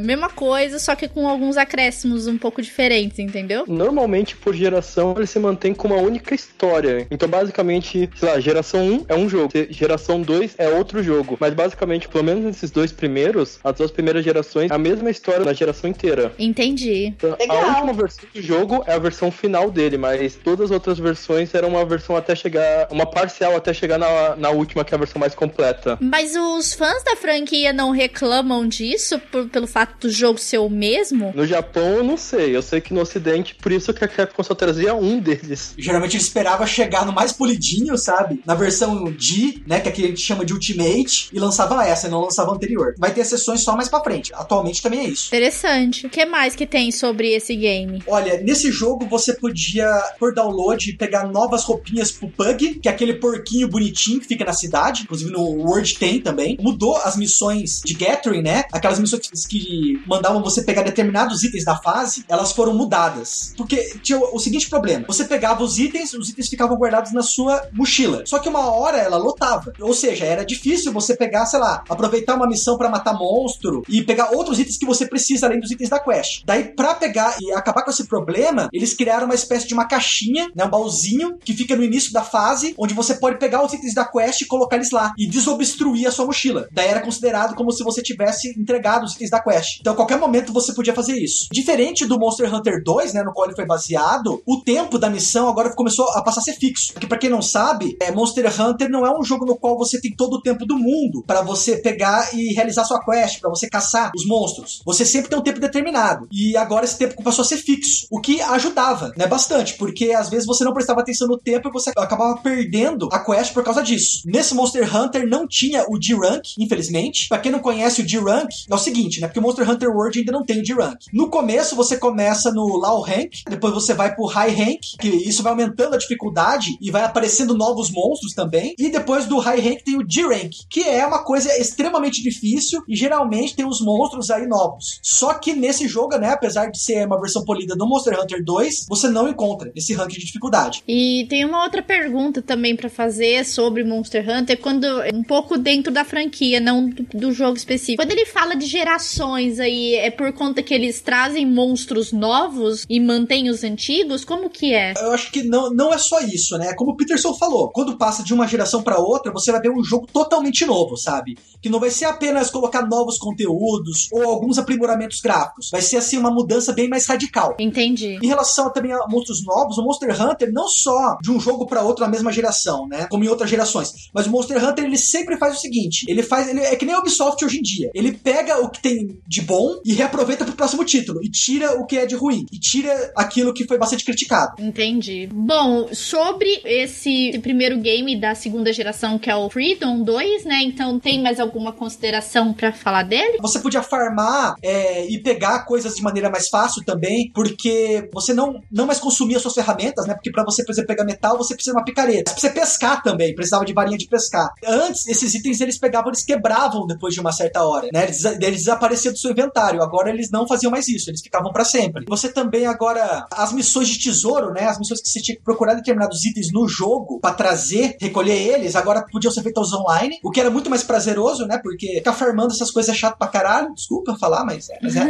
mesma coisa, só que com alguns acréscimos um pouco diferentes, entendeu? Normalmente, por geração, ele se mantém com uma única história. Então, basicamente, sei lá, geração 1 é um jogo, geração 2 é outro jogo. Mas, basicamente, pelo menos nesses dois primeiros, as duas primeiras gerações, a mesma história na geração inteira. Entendi. Então, a última versão do jogo é a versão final dele, mas todas as outras versões eram uma versão até chegar, uma parcial até chegar na, na última, que é a versão mais completa. Mas os fãs da franquia não reclamam disso por, pelo fato do jogo ser o mesmo? No Japão, eu não sei. Eu sei que no Ocidente, por isso que a Capcom só trazia um deles. Geralmente ele esperava chegar no mais polidinho, sabe? Na versão D, né? Que aqui a gente chama de Ultimate, e lançava essa, e não lançava a anterior. Vai ter sessões só mais pra frente. Atualmente também é isso. Interessante. O que mais que tem sobre esse game? Olha, nesse jogo você podia, por download, pegar novas roupinhas pro Pug, que é aquele porquinho bonitinho que fica na cidade. Inclusive no World tem também. Mudou as missões de Gathering, né? Aquelas missões que mandavam você pegar determinados itens da fase, elas foram mudadas. Porque tinha o seguinte problema: você pegava os itens, os itens ficavam guardados na sua mochila. Só que uma hora ela lotava. Ou seja, era difícil você pegar, sei lá, aproveitar uma missão para matar monstro e pegar outros itens que você precisa além dos itens da quest. Daí, pra pegar e acabar com esse problema, eles criaram uma espécie de uma caixinha, né? Um baúzinho que fica no início da fase, onde você pode pegar os itens da quest e colocar eles lá e desobstruir a sua mochila. Daí era considerado como se você tivesse entregado os itens da quest. Então, a qualquer momento você podia fazer isso. Diferente do Monster Hunter 2, né? No qual ele foi baseado, o tempo da missão agora começou a passar a ser fixo. Porque, pra quem não sabe, é, Monster Hunter não é um jogo no qual você tem todo o tempo do mundo para você pegar e realizar sua quest, para você caçar os monstros. Você sempre tem um tempo determinado. E agora esse tempo passou a ser fixo. O que ajudava, né? Bastante. Porque às vezes você não prestava atenção no tempo e você acabava perdendo a quest por causa disso. Nesse Monster Hunter não tinha o D-Rank, infelizmente. Pra quem não conhece o D-Rank, é o seguinte, né? Porque o Monster Hunter World ainda não tem o D-Rank. No começo você começa no Low Rank, depois você vai pro High Rank, que isso vai aumentando a dificuldade e vai aparecendo novos monstros também. E depois do High Rank tem o D-Rank, que é uma coisa extremamente difícil e geralmente tem os monstros aí novos. Só que nesse jogo, né, apesar de ser uma versão polida do Monster Hunter 2, você não encontra esse rank de dificuldade. E tem uma outra pergunta também para fazer sobre Monster Hunter, quando um pouco dentro da franquia, não do, do, jogo específico. Quando ele fala de gerações aí, é por conta que eles trazem monstros novos e mantêm os antigos? Como que é? Eu acho que não, não é só isso, né? Como o Peterson falou, quando passa de uma geração para outra, você vai ver um jogo totalmente novo, sabe? Que não vai ser apenas colocar novos conteúdos ou alguns aprimoramentos gráficos. Vai ser assim uma mudança bem mais radical. Entendi. Em relação também a monstros novos, o Monster Hunter não só de um jogo para outro na mesma geração, né? Como em outras gerações, mas o Monster Hunter ele sempre faz o seguinte, ele faz, ele é que nem a Ubisoft hoje em dia. Ele pega o que tem de bom e reaproveita pro próximo título e tira o que é de ruim e tira aquilo que foi bastante criticado. Entendi. Bom, sobre esse primeiro game da segunda geração que é o Freedom 2, né? Então tem mais alguma consideração para falar dele? Você podia farmar é, e pegar coisas de maneira mais fácil também, porque você não, não mais consumia suas ferramentas, né? Porque para você, por exemplo, pegar metal, você precisa de uma picareta. Você precisa pescar também, precisava de varinha de pescar. Antes, esses itens eles pegavam, eles quebravam depois de uma certa hora, né? Eles, eles desapareciam do seu inventário. Agora eles não faziam mais isso, eles ficavam para sempre. Você também agora, as missões de tesouro, né? As missões que você tinha que procurar determinados itens no jogo para trazer, recolher eles, agora podiam ser feitas online, o que era muito mais prazeroso, né? Porque ficar farmando essas coisas é chato pra caralho. Desculpa falar, mas é. Mas é.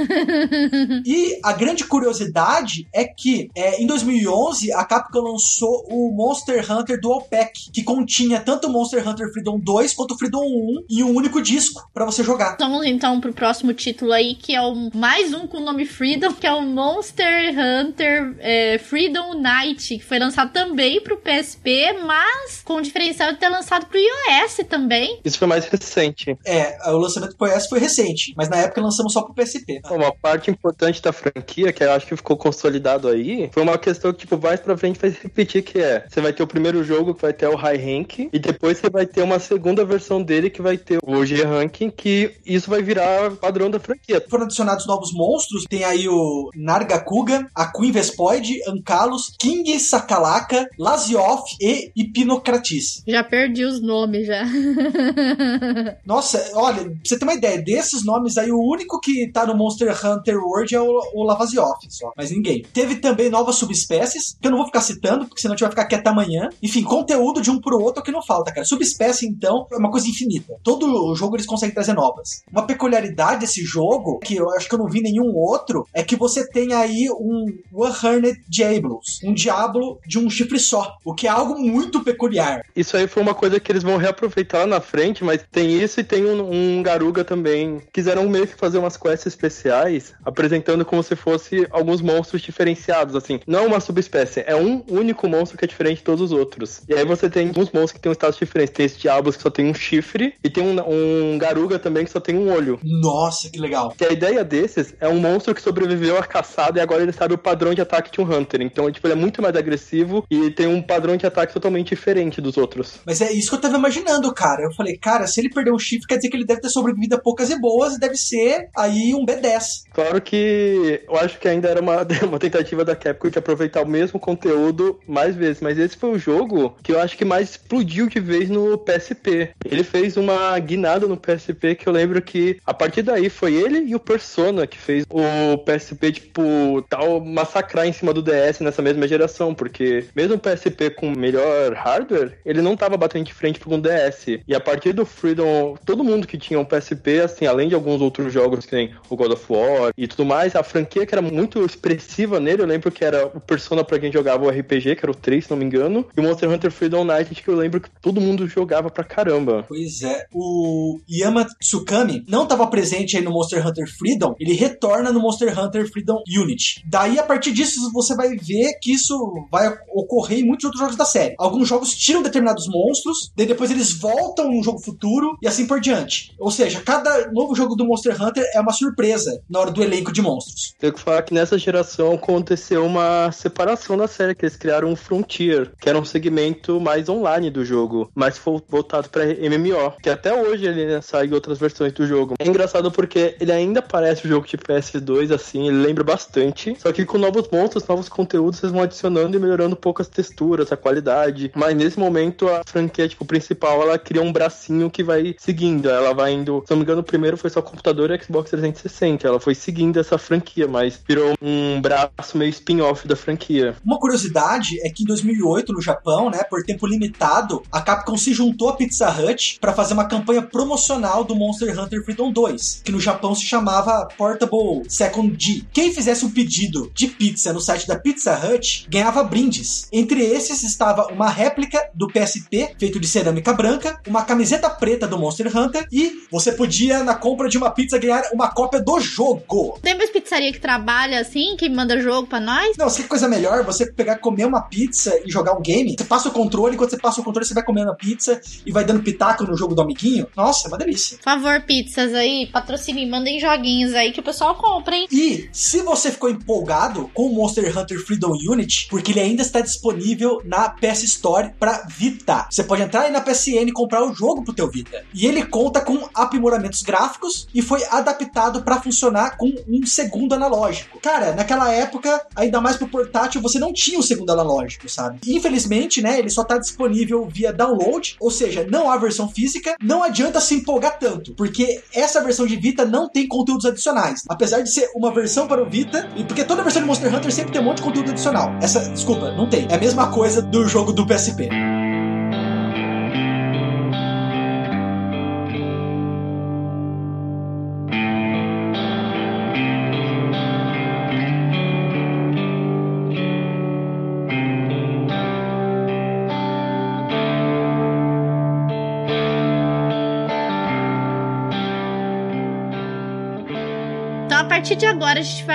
e a grande curiosidade é que é, em 2011 a Capcom lançou o Monster Hunter Dual Pack, que continha tanto o Monster Hunter Freedom 2 quanto o Freedom 1 em um único disco para você jogar. Vamos então pro próximo título aí, que é o mais um com o nome Freedom, que é o Monster Hunter é, Freedom Night, que foi lançado também pro PSP, mas com o diferencial de ter lançado pro iOS também. Isso foi mais recente. É, o lançamento pro iOS foi recente, mas na época lançamos só pro PSP. Uma parte importante da franquia, que eu acho que ficou consolidado aí, foi uma questão que, tipo, mais pra frente vai se repetir, que é, você vai ter o primeiro jogo que vai ter o High Rank, e depois você vai ter uma segunda versão dele que vai ter o G Ranking, que isso vai virar padrão da franquia. Foram adicionados novos monstros, tem aí o Nargacuga, a Queen Vespoid, Ancalos, King Sakalaka, Lazioff e Hipnocratis. Já perdi os nomes, já. Nossa, olha, pra você ter uma ideia, desses nomes aí, o único que tá no Monster Hunter World é o, o Lavazioff, só, mas ninguém. Teve também novas subespécies, que eu não vou ficar citando, porque senão a gente vai ficar aqui até amanhã. Enfim, conteúdo de um pro outro que não falta, cara. Subespécie, então, é uma coisa infinita. Todo o jogo eles conseguem trazer novas. Uma peculiaridade desse jogo, que eu acho que eu não vi nenhum outro, é que você tem aí um One-Hundred Diablos, um diabo de um chifre só, o que é algo muito peculiar. Isso aí foi uma coisa que eles vão reaproveitar na frente, mas tem isso e tem um, um Garuga também. Quiseram meio que fazer umas quests especiais, apresentando como se fosse alguns monstros diferenciados, assim. Não é uma subespécie, é um único monstro que é diferente de todos os outros. E aí você tem alguns monstros que tem um status diferente. Tem esse Diablos que só tem um chifre, e tem um, um Garuga também que só tem um olho. Nossa, que legal. Que a ideia desses é um monstro que sobreviveu à caçada e agora ele sabe o padrão de ataque de um Hunter. Então, tipo, ele é muito mais agressivo e tem um padrão de ataque totalmente diferente dos outros. Mas é isso que eu tava imaginando, cara. Eu falei, cara, se ele perder um chifre, quer dizer que ele deve ter sobrevivido a poucas e boas e deve ser aí um B10. Claro que eu acho que ainda era uma, uma tentativa da Capcom de aproveitar o mesmo conteúdo mais vezes, mas esse foi o jogo que eu acho que mais explodiu de vez no PSP. Ele fez uma guinada no PSP que eu lembro que a partir daí foi ele e o Persona que fez o PSP, tipo, tal, massacrar em cima do DS nessa mesma geração, porque mesmo o PSP com melhor hardware, ele não tava batendo de frente com o DS. E a partir do Freedom, todo mundo que tinha um PSP, assim, além de alguns outros jogos que tem o God of War e tudo mais, a franquia que era muito expressiva nele, eu lembro que era o Persona pra quem jogava o RPG, que era o 3, se não me engano, e o Monster Hunter Freedom Night, que eu lembro que todo mundo jogava pra caramba. Pois é, o Yama Tsukami não estava presente aí no Monster Hunter Freedom, ele retorna no Monster Hunter Freedom Unity. Daí, a partir disso, você vai ver que isso vai ocorrer em muitos outros jogos da série. Alguns jogos tiram determinados monstros, daí depois eles voltam num jogo futuro e assim por diante. Ou seja, cada novo jogo do Monster Hunter é uma surpresa na hora do elenco de monstros. Tenho que falar que nessa geração aconteceu uma separação da série, que eles criaram um Frontier, que era um segmento mais online do jogo. mas foi voltado pra MMO, que até hoje ele né, sai outras versões do jogo. É engraçado porque ele ainda parece o jogo de PS2, assim, ele lembra bastante, só que com novos monstros, novos conteúdos, vocês vão adicionando e melhorando poucas texturas, a qualidade. Mas nesse momento, a franquia, tipo, principal, ela cria um bracinho que vai seguindo. Ela vai indo. Se não me engano, o primeiro foi só computador e Xbox 360. Ela foi seguindo essa franquia, mas virou um braço meio spin-off da franquia. Uma curiosidade é que em 2008, no Japão, né, por tempo limitado, a Capcom se juntou à Pizza Hut para fazer uma campanha promocional do Monster Hunter Freedom 2, que no Japão se chamava Portable Second G. Quem fizesse um pedido de pizza no site da Pizza Hut ganhava brindes. Entre esses estava uma réplica do PSP feito de cerâmica branca, uma camiseta preta do Monster Hunter e você podia na compra de uma pizza ganhar uma cópia do jogo. Tem mais pizzaria que trabalha assim, que manda jogo pra nós? Não, você quer coisa melhor? Você pegar, comer uma pizza e jogar um game? Você passa o controle, quando você passa o controle, você vai comendo a pizza e vai dando pitaco no jogo do amiguinho. Nossa, é uma delícia. Por favor, pizzas aí, patrocine, mandem joguinhos aí que o pessoal compra, hein? E se você ficou empolgado com o Monster Hunter Freedom Unity, porque ele ainda está disponível na PS Store para Vita. Você pode entrar aí na PSN e comprar o jogo pro teu Vita. E ele conta com aprimoramentos gráficos e foi adaptado para funcionar com um segundo analógico. Cara, naquela época, ainda mais pro portátil, você não tinha o segundo analógico, sabe? Infelizmente, né, ele só tá disponível via download, ou seja, não há versão física. Não adianta se empolgar tanto, porque essa versão de Vita não tem conteúdos adicionais. Apesar de ser uma versão para o Vita, e porque toda versão de Monster Hunter sempre tem um monte de conteúdo adicional. Essa, desculpa, não tem. É a mesma coisa do jogo do PSP.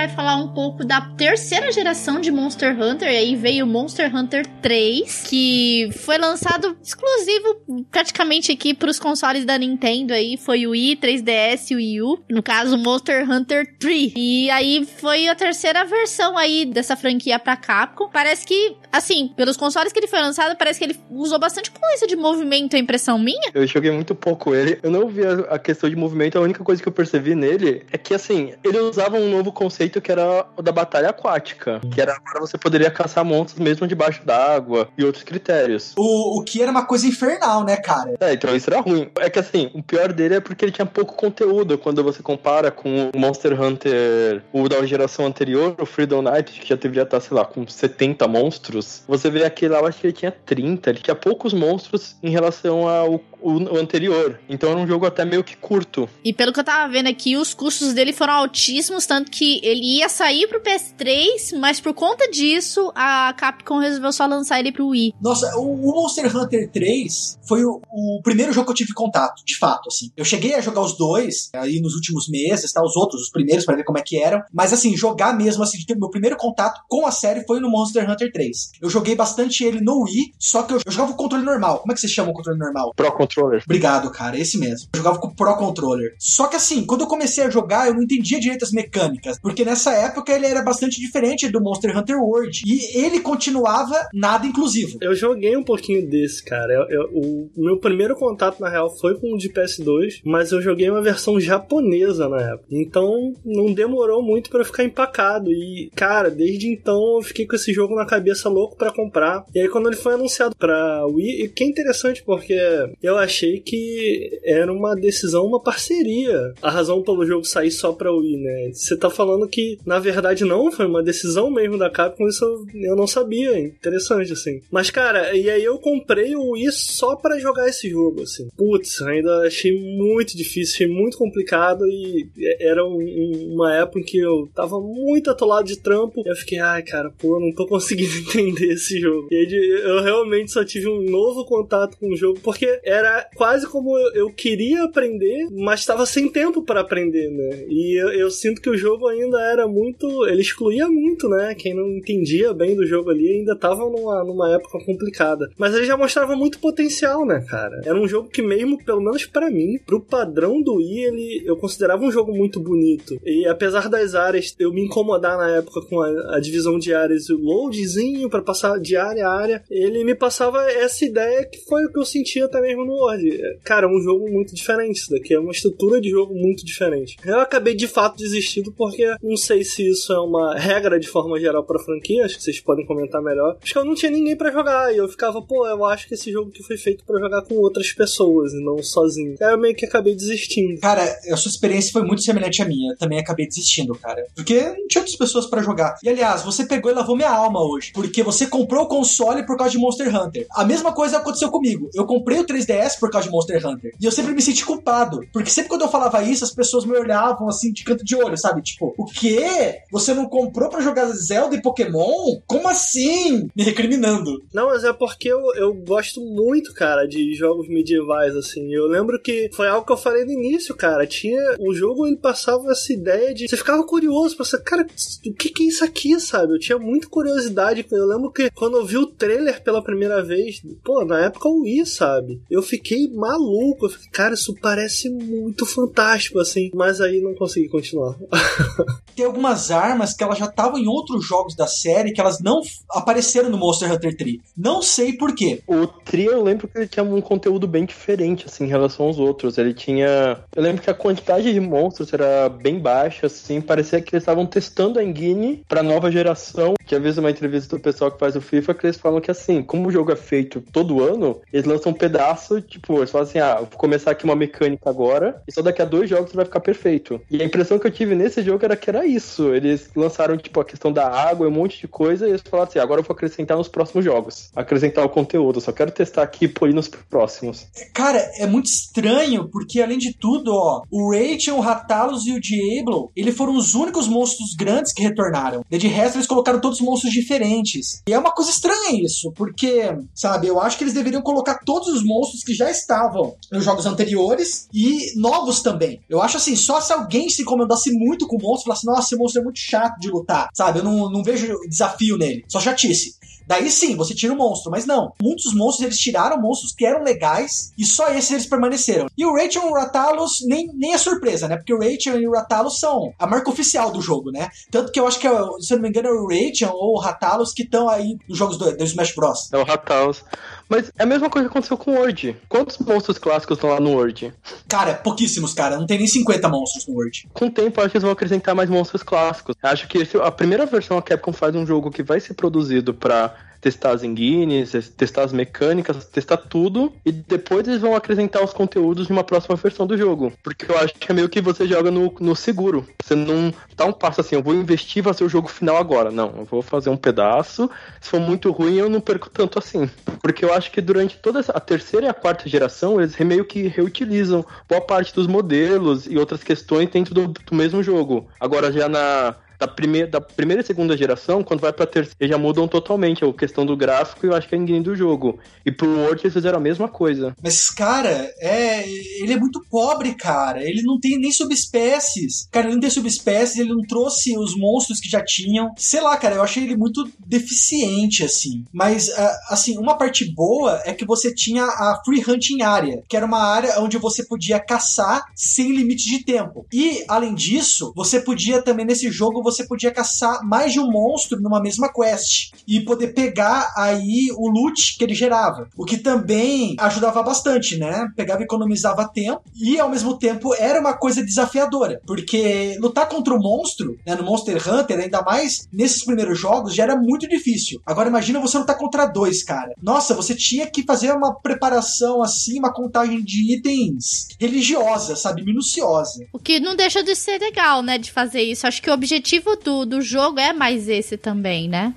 Vai falar um pouco da terceira geração de Monster Hunter. E aí veio Monster Hunter 3, que foi lançado exclusivo praticamente aqui para os consoles da Nintendo. Aí foi o Wii, 3DS e o Wii U. No caso, Monster Hunter 3. E aí foi a terceira versão aí dessa franquia pra Capcom. Parece que, assim, pelos consoles que ele foi lançado, parece que ele usou bastante coisa de movimento, a impressão minha. Eu joguei muito pouco ele. Eu não vi a questão de movimento. A única coisa que eu percebi nele é que, assim, ele usava um novo conceito que era o da batalha aquática. Que era agora você poderia caçar monstros mesmo debaixo d'água e outros critérios. O, o que era uma coisa infernal, né, cara? É, então isso era ruim. É que, assim, o pior dele é porque ele tinha pouco conteúdo quando você compara com o Monster Hunter, o da geração anterior, o Freedom Night, que já deveria estar, sei lá, com 70 monstros. Você vê aquele lá, eu acho que ele tinha 30. Ele tinha poucos monstros em relação ao o, o anterior. Então era um jogo até meio que curto. E pelo que eu tava vendo aqui, os custos dele foram altíssimos, tanto que ele ia sair pro PS3, mas por conta disso, a Capcom resolveu só lançar ele pro Wii. Nossa, o, Monster Hunter 3 foi o, o primeiro jogo que eu tive contato, de fato, assim. Eu cheguei a jogar os dois aí nos últimos meses, tá? Os outros, os primeiros, para ver como é que eram. Mas assim, jogar mesmo, assim, de ter meu primeiro contato com a série foi no Monster Hunter 3. Eu joguei bastante ele no Wii, só que eu, eu jogava o controle normal. Como é que você chama o controle normal? Pro Controller. Obrigado, cara, esse mesmo. Eu jogava com o Pro Controller. Só que assim, quando eu comecei a jogar, eu não entendia direito as mecânicas, porque nessa época ele era bastante diferente do Monster Hunter World. E ele continuava nada inclusivo. Eu joguei um pouquinho desse, cara. Eu- eu- o meu primeiro contato, na real, foi com o de PS2, mas eu joguei uma versão japonesa na época. Então, não demorou muito pra eu ficar empacado. E, cara, desde então eu fiquei com esse jogo na cabeça louco pra comprar. E aí, quando ele foi anunciado pra Wii, e que é interessante porque eu achei que era uma decisão, uma parceria. A razão pelo jogo sair só pra Wii, né? Você tá falando que, na verdade, não, foi uma decisão mesmo da Capcom, isso eu, não sabia. Interessante, assim. Mas, cara, e aí eu comprei o Wii só pra jogar esse jogo, assim. Putz, ainda achei muito difícil, achei muito complicado e era um- um- uma época em que eu tava muito atolado de trampo. Eu fiquei, ai, cara, pô, não tô conseguindo entender esse jogo. E aí eu realmente só tive um novo contato com o jogo, porque era era quase como eu queria aprender, mas estava sem tempo para aprender, né? E eu, eu, sinto que o jogo ainda era muito. Ele excluía muito, né? Quem não entendia bem do jogo ali ainda tava numa, numa época complicada. Mas ele já mostrava muito potencial, né, cara? Era um jogo que, mesmo, pelo menos para mim, pro padrão do Wii, ele, eu considerava um jogo muito bonito. E apesar das áreas, eu me incomodar na época com a, a divisão de áreas, o loadzinho para passar de área a área, ele me passava essa ideia que foi o que eu sentia até mesmo no Word. Cara, é um jogo muito diferente isso daqui, é uma estrutura de jogo muito diferente. Eu acabei de fato desistindo porque não sei se isso é uma regra de forma geral pra franquia, acho que vocês podem comentar melhor. Acho que eu não tinha ninguém para jogar e eu ficava, pô, eu acho que esse jogo que foi feito para jogar com outras pessoas e não sozinho. Aí eu meio que acabei desistindo. Cara, a sua experiência foi muito semelhante à minha. Eu também acabei desistindo, cara. Porque não tinha outras pessoas para jogar. E aliás, você pegou e lavou minha alma hoje. Porque você comprou o console por causa de Monster Hunter. A mesma coisa aconteceu comigo. Eu comprei o 3DS por causa de Monster Hunter. E eu sempre me senti culpado. Porque sempre quando eu falava isso, as pessoas me olhavam assim de canto de olho, sabe? Tipo, o quê? Você não comprou para jogar Zelda e Pokémon? Como assim? Me recriminando. Não, mas é porque eu, eu gosto muito, cara, de jogos medievais, assim. Eu lembro que foi algo que eu falei no início, cara. Tinha. O jogo ele passava essa ideia de. Você ficava curioso saber, cara, o que, que é isso aqui, sabe? Eu tinha muita curiosidade. Eu lembro que quando eu vi o trailer pela primeira vez, pô, na época eu ia, sabe? Eu fiquei maluco. Eu fiquei, cara, isso parece muito fantástico, assim. Mas aí não consegui continuar. Tem algumas armas que elas já estavam em outros jogos da série que elas não apareceram no Monster Hunter 3. Não sei por quê. O 3 eu lembro que ele tinha um conteúdo bem diferente, assim, em relação aos outros. Ele tinha. Eu lembro que a quantidade de monstros era bem baixa, assim. Parecia que eles estavam testando a engine pra nova geração. Tinha visto uma entrevista do pessoal que faz o FIFA que eles falam que, assim, como o jogo é feito todo ano, eles lançam um pedaço, tipo, eles falam assim: ah, vou começar aqui uma mecânica agora, e só daqui a dois jogos vai ficar perfeito. E a impressão que eu tive nesse jogo era que era isso. Eles lançaram, tipo, a questão da água e um monte de coisa, e eles falaram assim: agora eu vou acrescentar nos próximos jogos. Acrescentar o conteúdo, só quero testar aqui e nos próximos. Cara, é muito estranho, porque além de tudo, ó, o Rachel, o Ratalos e o Diablo, eles foram os únicos monstros grandes que retornaram. De resto, eles colocaram todos monstros diferentes. E é uma coisa estranha isso, porque, sabe, eu acho que eles deveriam colocar todos os monstros que já estavam nos jogos anteriores e novos também. Eu acho assim, só se alguém se incomodasse muito com o monstro, falasse, nossa, esse monstro é muito chato de lutar, sabe? Eu não, não vejo desafio nele, só chatice. Daí sim, você tira o monstro, mas não. Muitos monstros eles tiraram monstros que eram legais e só esses eles permaneceram. E o Rachel e o Ratalos nem, nem é surpresa, né? Porque o Rachel e o Ratalos são a marca oficial do jogo, né? Tanto que eu acho que, é, se eu não me engano, é o Rachel ou o Ratalos que estão aí nos jogos do, do Smash Bros. É o Ratalos. Mas é a mesma coisa que aconteceu com o Word. Quantos monstros clássicos estão lá no Word? Cara, pouquíssimos, cara. Não tem nem 50 monstros no Word. Com o tempo, acho que eles vão acrescentar mais monstros clássicos. Acho que esse, a primeira versão a Capcom faz um jogo que vai ser produzido para testar as engines, testar as mecânicas, testar tudo, e depois eles vão acrescentar os conteúdos de uma próxima versão do jogo. Porque eu acho que é meio que você joga no, no seguro. Você não dá um passo assim, eu vou investir e fazer o jogo final agora. Não, eu vou fazer um pedaço. Se for muito ruim, eu não perco tanto assim. Porque eu acho que durante toda a terceira e a quarta geração, eles meio que reutilizam boa parte dos modelos e outras questões dentro do, do mesmo jogo. Agora já na da primeira, da primeira e segunda geração, quando vai pra terceira, já mudam totalmente a questão do gráfico e eu acho que é ninguém do jogo. E pro Word eles fizeram a mesma coisa. Mas, cara, é. Ele é muito pobre, cara. Ele não tem nem subespécies. Cara, ele não tem subespécies, ele não trouxe os monstros que já tinham. Sei lá, cara, eu achei ele muito deficiente, assim. Mas, assim, uma parte boa é que você tinha a Free Hunting Area, que era uma área onde você podia caçar sem limite de tempo. E, além disso, você podia também nesse jogo você podia caçar mais de um monstro numa mesma quest e poder pegar aí o loot que ele gerava. O que também ajudava bastante, né? Pegava e economizava tempo e ao mesmo tempo era uma coisa desafiadora, porque lutar contra o monstro, né, no Monster Hunter, ainda mais nesses primeiros jogos, já era muito difícil. Agora imagina você lutar contra dois, cara. Nossa, você tinha que fazer uma preparação assim, uma contagem de itens religiosa, sabe? Minuciosa. O que não deixa de ser legal, né? De fazer isso. Acho que o objetivo objetivo do, do jogo é mais esse também, né?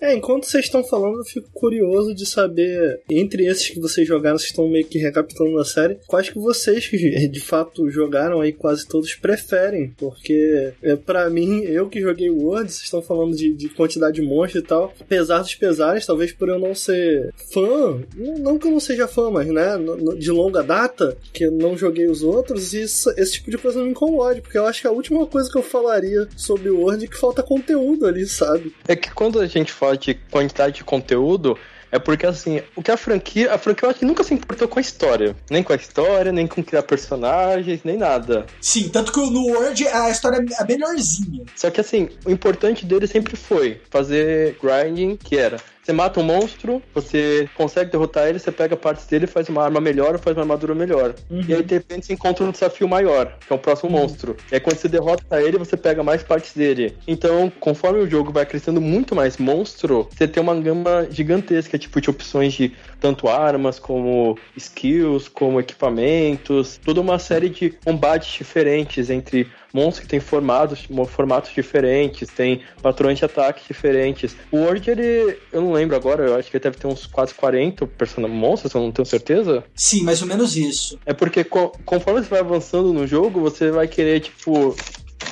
É, enquanto vocês estão falando, eu fico curioso de saber, entre esses que vocês jogaram, vocês estão meio que recapitulando a série, quais que vocês que de fato jogaram aí quase todos preferem, porque é, para mim, eu que joguei World, vocês estão falando de, de quantidade de monstros e tal, apesar dos pesares, talvez por eu não ser fã, não que eu não seja fã, mas né, de longa data, que eu não joguei os outros, isso, esse tipo de coisa me incomode, porque eu acho que a última coisa que eu falaria sobre World é que falta conteúdo ali, sabe? É que quando a gente fala de quantidade de conteúdo, é porque, assim, o que a franquia. A franquia eu acho que nunca se importou com a história. Nem com a história, nem com criar personagens, nem nada. Sim, tanto que no World a história é melhorzinha. Só que, assim, o importante dele sempre foi fazer grinding, que era você mata um monstro, você consegue derrotar ele, você pega partes dele, faz uma arma melhor ou faz uma armadura melhor. Uhum. E aí, de repente, você encontra um desafio maior, que é o próximo uhum. monstro. E aí, quando você derrota ele, você pega mais partes dele. Então, conforme o jogo vai crescendo muito mais monstro, você tem uma gama gigantesca, tipo, de opções de tanto armas, como skills, como equipamentos, toda uma série de combates diferentes entre monstros que tem formatos, formatos diferentes, tem patrões de ataque diferentes. O World, ele, eu não lembro agora, eu acho que ele deve ter uns quase 40 monstros, eu não tenho certeza. Sim, mais ou menos isso. É porque conforme você vai avançando no jogo, você vai querer, tipo,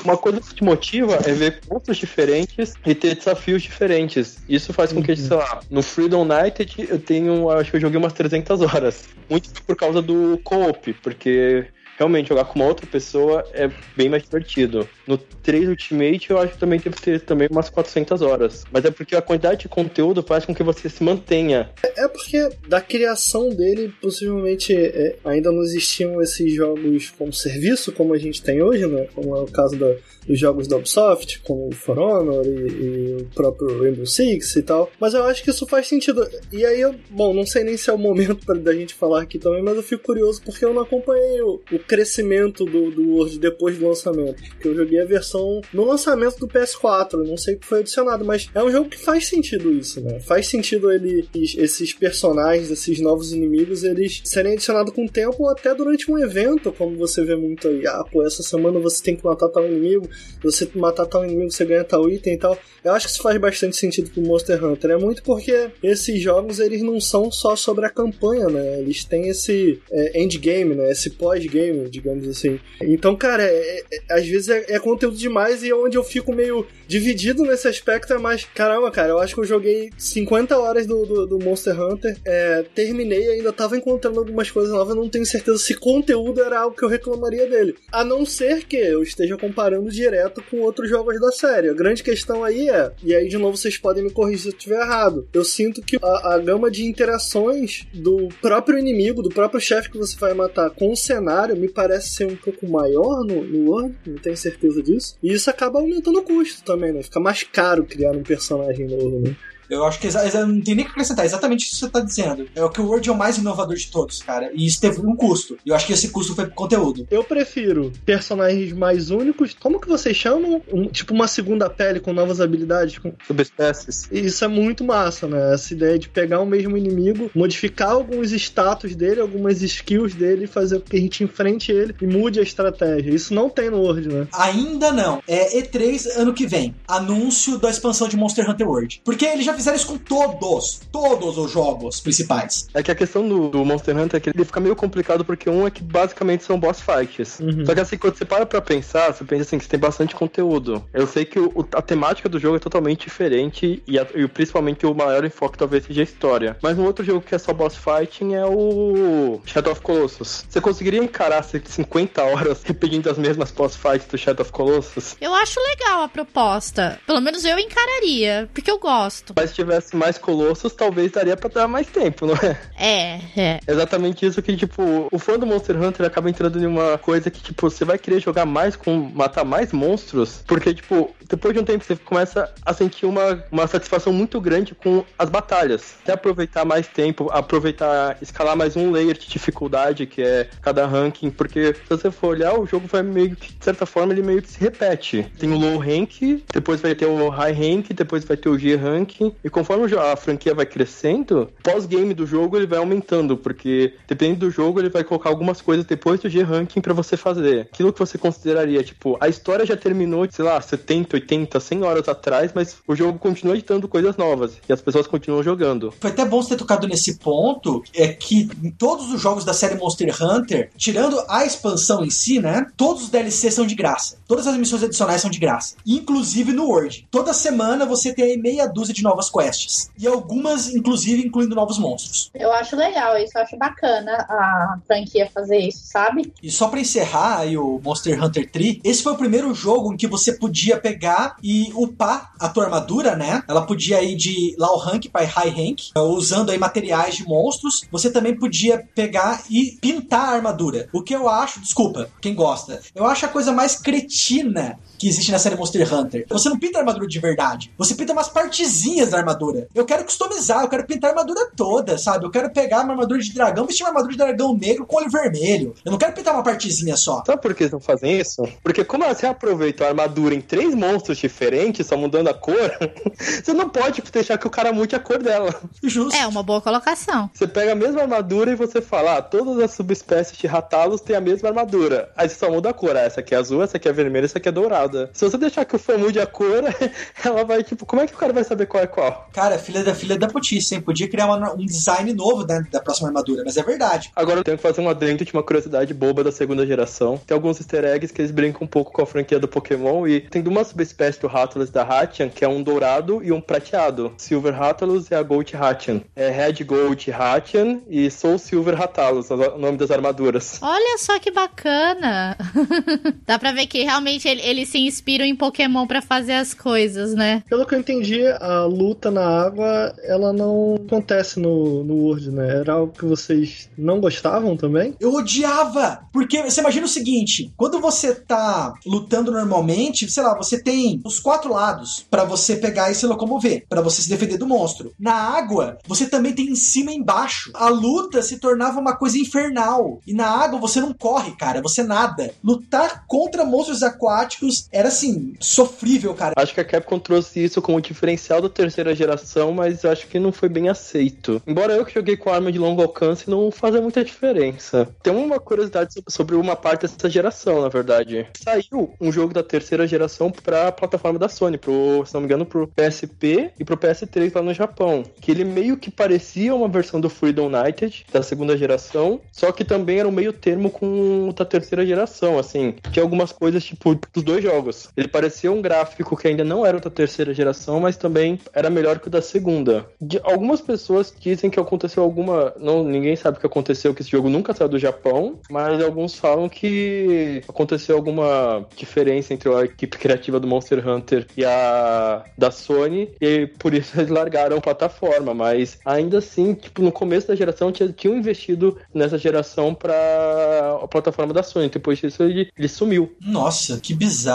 uma coisa que te motiva é ver pontos diferentes e ter desafios diferentes. Isso faz com que, uhum. sei lá, no Freedom United eu tenho, acho que eu joguei umas 300 horas. Muito por causa do co-op, porque realmente jogar com uma outra pessoa é bem mais divertido. No 3 Ultimate eu acho que também deve ter também umas 400 horas. Mas é porque a quantidade de conteúdo faz com que você se mantenha. É, é porque da criação dele, possivelmente é, ainda não existiam esses jogos como serviço, como a gente tem hoje, né? Como é o caso da, dos jogos da Ubisoft, como o For Honor e, e, o próprio Rainbow Six e tal. Mas eu acho que isso faz sentido. E aí, eu, bom, não sei nem se é o momento para da gente falar aqui também, mas eu fico curioso porque eu não acompanhei o, o crescimento do, do Word depois do lançamento. Porque eu joguei a versão no lançamento do PS4, não sei o que foi adicionado, mas é um jogo que faz sentido isso, né? Faz sentido ele, esses personagens, esses novos inimigos, eles serem adicionados com o tempo ou até durante um evento, como você vê muito aí. Ah, pô, essa semana você tem que matar tal inimigo, você matar tal inimigo, você ganha tal item e tal. Eu acho que isso faz bastante sentido pro Monster Hunter. É muito porque esses jogos, eles não são só sobre a campanha, né? Eles têm esse é, endgame, né? Esse pós-game, digamos assim. Então, cara, é, é, às vezes é, é, conteúdo demais e onde eu fico meio dividido nesse aspecto é mais, caramba, cara, eu acho que eu joguei 50 horas do, do, do Monster Hunter, é, terminei ainda tava encontrando algumas coisas novas, não tenho certeza se conteúdo era algo que eu reclamaria dele. A não ser que eu esteja comparando direto com outros jogos da série. A grande questão aí é, e aí de novo vocês podem me corrigir se eu estiver errado, eu sinto que a, a gama de interações do próprio inimigo, do próprio chefe que você vai matar com o cenário me parece ser um pouco maior no, no World, não tenho certeza disso. E isso acaba aumentando o custo também, né? Fica mais caro criar um personagem novo, né? Eu acho que não tem nem que acrescentar, exatamente isso que você tá dizendo. É o que o Word é o mais inovador de todos, cara. E isso teve um custo. E eu acho que esse custo foi pro conteúdo. Eu prefiro personagens mais únicos. Como que vocês chamam? Um, tipo uma segunda pele com novas habilidades. Com... Subespécies. Isso é muito massa, né? Essa ideia de pegar o mesmo inimigo, modificar alguns status dele, algumas skills dele fazer com que a gente enfrente ele e mude a estratégia. Isso não tem no World, né? Ainda não. É E3 ano que vem. Anúncio da expansão de Monster Hunter World. Porque ele já fizeram isso com todos, todos os jogos principais. É que a questão do, do Monster Hunter é que ele fica meio complicado porque um é que basicamente são boss fights. Uhum. Só que assim, quando você para pra pensar, você pensa assim, que você tem bastante conteúdo. Eu sei que o, a temática do jogo é totalmente diferente e, a, e principalmente o maior enfoque talvez seja a história. Mas um outro jogo que é só boss fighting é o Shadow of Colossus. Você conseguiria encarar 50 horas repetindo as mesmas boss fights do Shadow of Colossus? Eu acho legal a proposta. Pelo menos eu encararia, porque eu gosto. Mas se tivesse mais colossos, talvez daria pra dar mais tempo, não é? É, é. Exatamente isso que, tipo, o fã do Monster Hunter acaba entrando em uma coisa que, tipo, você vai querer jogar mais com matar mais monstros, porque, tipo, depois de um tempo você começa a sentir uma, uma satisfação muito grande com as batalhas. Até aproveitar mais tempo, aproveitar, escalar mais um layer de dificuldade, que é cada ranking, porque se você for olhar, o jogo vai meio que, de certa forma, ele meio que se repete. Tem o low rank, depois vai ter o high rank, depois vai ter o G rank, E conforme a franquia vai crescendo, pós-game do jogo ele vai aumentando, porque dependendo do jogo ele vai colocar algumas coisas depois do G-Ranking para você fazer. Aquilo que você consideraria, tipo, a história já terminou, sei lá, 70, 80, 100 horas atrás, mas o jogo continua editando coisas novas e as pessoas continuam jogando. Foi até bom você ter tocado nesse ponto, é que em todos os jogos da série Monster Hunter, tirando a expansão em si, né, todos os DLCs são de graça. Todas as missões adicionais são de graça. Inclusive no World. Toda semana você tem aí meia dúzia de novas quests. E algumas, inclusive, incluindo novos monstros. Eu acho legal isso, eu acho bacana a franquia fazer isso, sabe? E só pra encerrar aí o Monster Hunter 3, esse foi o primeiro jogo em que você podia pegar e upar a tua armadura, né? Ela podia ir de low rank para high rank, usando aí materiais de monstros. Você também podia pegar e pintar a armadura. O que eu acho, desculpa, quem gosta, eu acho a coisa mais cretina que existe na série Monster Hunter. Você não pinta a armadura de verdade. Você pinta umas partezinhas da armadura. Eu quero customizar, eu quero pintar a armadura toda, sabe? Eu quero pegar uma armadura de dragão, vestir uma armadura de dragão negro com olho vermelho. Eu não quero pintar uma partezinha só. Sabe por que eles não fazem isso? Porque como você aproveita a armadura em três monstros diferentes, só mudando a cor, você não pode deixar que o cara mude a cor dela. Justo. É uma boa colocação. Você pega a mesma armadura e você fala, ah, todas as subespécies de ratalos têm a mesma armadura. Aí você só muda a cor. Ah, essa aqui é azul, essa aqui é vermelha, essa aqui é dourada. Se você deixar que o fã mude a cor, ela vai, tipo, como é que o cara vai saber qual é qual? Cara, filha da filha da putice, hein? Podia criar uma, um design novo da, da próxima armadura, mas é verdade. Agora eu tenho que fazer um adendo de uma curiosidade boba da segunda geração. Tem alguns easter eggs que eles brincam um pouco com a franquia do Pokémon e tem duas subespécies do Rathalos da Hatian, que é um dourado e um prateado. Silver Rathalos e a Gold Hatian. É Red Gold Hatian e Soul Silver Rathalos, o nome das armaduras. Olha só que bacana! Dá pra ver que realmente ele, ele se inspiram em Pokémon para fazer as coisas, né? Pelo que eu entendi, a luta na água, ela não acontece no, no World, né? Era algo que vocês não gostavam também? Eu odiava! Porque você imagina o seguinte: quando você tá lutando normalmente, sei lá, você tem os quatro lados para você pegar e se locomover, para você se defender do monstro. Na água, você também tem em cima e embaixo. A luta se tornava uma coisa infernal. E na água você não corre, cara, você nada. Lutar contra monstros aquáticos era assim sofrível, cara. Acho que a Capcom trouxe isso como diferencial da terceira geração, mas acho que não foi bem aceito. Embora eu que joguei com arma de longo alcance, não fazia muita diferença. Tem uma curiosidade sobre uma parte dessa geração, na verdade. Saiu um jogo da terceira geração pra plataforma da Sony, pro, se não me engano, pro PSP e pro PS3 lá no Japão. Que ele meio que parecia uma versão do Freedom United da segunda geração, só que também era um meio termo com da terceira geração, assim. Tinha algumas coisas, tipo, dos dois jogos. Ele parecia um gráfico que ainda não era da terceira geração, mas também era melhor que o da segunda. De, algumas pessoas dizem que aconteceu alguma. Não, ninguém sabe o que aconteceu, que esse jogo nunca saiu do Japão, mas alguns falam que aconteceu alguma diferença entre a equipe criativa do Monster Hunter e a da Sony, e por isso eles largaram a plataforma. Mas ainda assim, tipo, no começo da geração tinham tinha investido nessa geração para a plataforma da Sony. Depois disso ele, ele sumiu. Nossa, que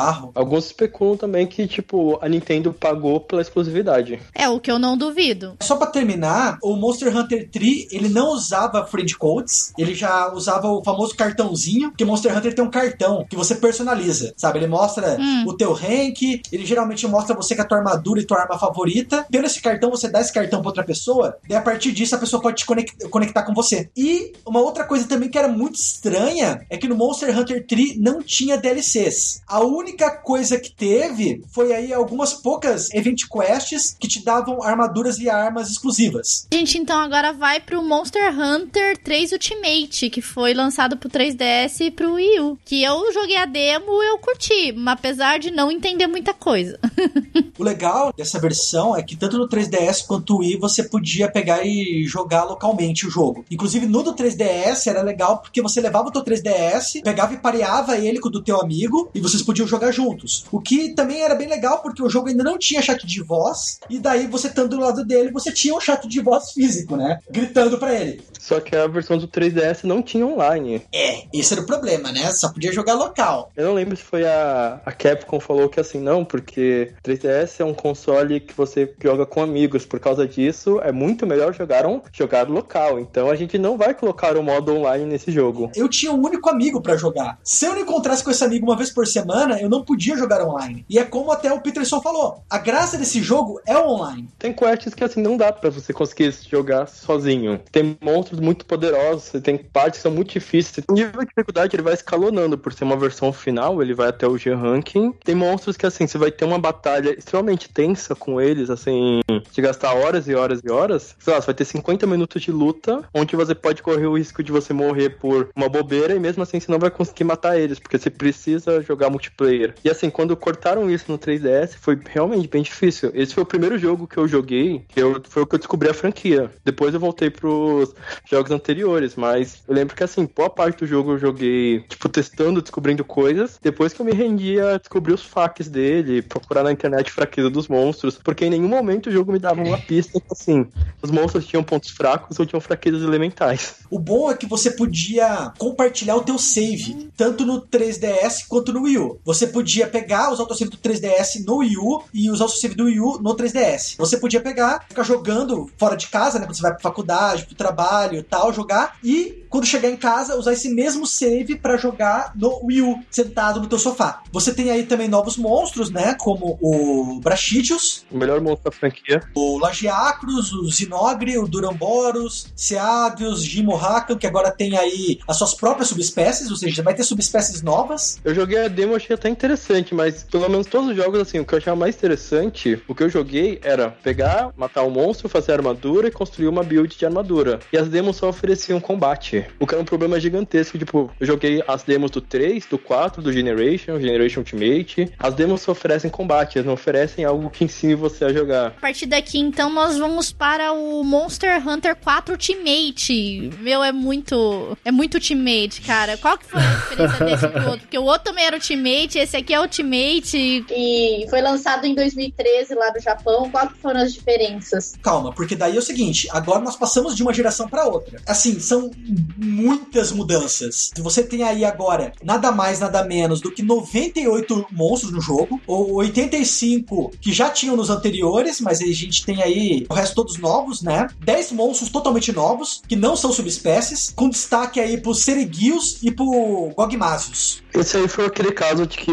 bizarro alguns especulam também que, tipo, a Nintendo pagou pela exclusividade. É, o que eu não duvido. Só para terminar, o Monster Hunter 3, ele não usava friend codes, ele já usava o famoso cartãozinho, que Monster Hunter tem um cartão que você personaliza, sabe? Ele mostra hum. o teu rank, ele geralmente mostra você com a tua armadura e tua arma favorita. Pelo esse cartão, você dá esse cartão pra outra pessoa, e a partir disso a pessoa pode te conectar com você. E uma outra coisa também que era muito estranha é que no Monster Hunter 3 não tinha DLCs. A única coisa coisa que teve foi aí algumas poucas event quests que te davam armaduras e armas exclusivas. Gente, então agora vai pro Monster Hunter 3 Ultimate, que foi lançado pro 3DS e pro Wii U. Que eu joguei a demo, eu curti, apesar de não entender muita coisa. o legal dessa versão é que tanto no 3DS quanto no Wii você podia pegar e jogar localmente o jogo. Inclusive no do 3DS era legal porque você levava o teu 3DS, pegava e pareava ele com o do teu amigo e vocês podiam jogar juntos. O que também era bem legal, porque o jogo ainda não tinha chat de voz, e daí você estando do lado dele, você tinha um chat de voz físico, né? Gritando para ele. Só que a versão do 3DS não tinha online. É, esse era o problema, né? Só podia jogar local. Eu não lembro se foi a, a Capcom falou que assim, não, porque 3DS é um console que você joga com amigos. Por causa disso, é muito melhor jogar um jogar local. Então a gente não vai colocar o modo online nesse jogo. Eu tinha um único amigo para jogar. Se eu não encontrasse com esse amigo uma vez por semana, eu não podia jogar online. E é como até o Peterson falou: a graça desse jogo é online. Tem quests que assim não dá pra você conseguir jogar sozinho. Tem monstros muito poderosos, tem partes que são muito difíceis. O nível de dificuldade ele vai escalonando por ser uma versão final, ele vai até o G-Ranking. Tem monstros que assim, você vai ter uma batalha extremamente tensa com eles, assim, de gastar horas e horas e horas. Sei lá, você vai ter 50 minutos de luta, onde você pode correr o risco de você morrer por uma bobeira e mesmo assim você não vai conseguir matar eles, porque você precisa jogar multiplayer. E assim, quando cortaram isso no 3DS, foi realmente bem difícil. Esse foi o primeiro jogo que eu joguei, que eu, foi o que eu descobri a franquia. Depois eu voltei pros jogos anteriores, mas eu lembro que assim, boa parte do jogo eu joguei, tipo, testando, descobrindo coisas. Depois que eu me rendia a descobrir os facts dele, procurar na internet fraqueza dos monstros, porque em nenhum momento o jogo me dava uma pista assim, os monstros tinham pontos fracos ou tinham fraquezas elementais. O bom é que você podia compartilhar o teu save, tanto no 3DS quanto no Wii U. Você podia pegar os autosave do 3DS no Wii U e usar o save do Wii U no 3DS. Você podia pegar, ficar jogando fora de casa, né, quando você vai pra faculdade, pro trabalho, tal, jogar e quando chegar em casa usar esse mesmo save para jogar no Wii U, sentado no teu sofá. Você tem aí também novos monstros, né, como o Brachidius, O melhor monstro da franquia. o Lagiacros, o Zinogre, o Duramboros, Seadrius, Gimohakan, que agora tem aí as suas próprias subespécies, ou seja, vai ter subespécies novas. Eu joguei a demo, achei até interessante, mas pelo menos todos os jogos, assim, o que eu achava mais interessante, o que eu joguei era pegar, matar um monstro, fazer armadura e construir uma build de armadura. E as demos só ofereciam combate, o que era um problema gigantesco. Tipo, eu joguei as demos do 3, do 4, do Generation, Generation Ultimate. As demos só oferecem combate, elas não oferecem algo que ensine você a jogar. A partir daqui, então, nós vamos para o Monster Hunter 4 Ultimate. Meu, é muito. É muito Ultimate, cara. Qual que foi a diferença desse pro outro? Porque o outro também era Ultimate, esse aqui é Ultimate. E foi lançado em 2013 lá no Japão. Quais que foram as diferenças? Calma, porque daí é o seguinte, agora nós passamos de uma geração para outra. Assim, são muitas mudanças. Você tem aí agora nada mais, nada menos do que 98 monstros no jogo, ou 85 que já tinham nos anteriores, mas a gente tem aí o resto todos novos, né? 10 monstros totalmente novos, que não são subespécies, com destaque aí pro Seregios e pro Gogmasius. Esse aí foi aquele caso de que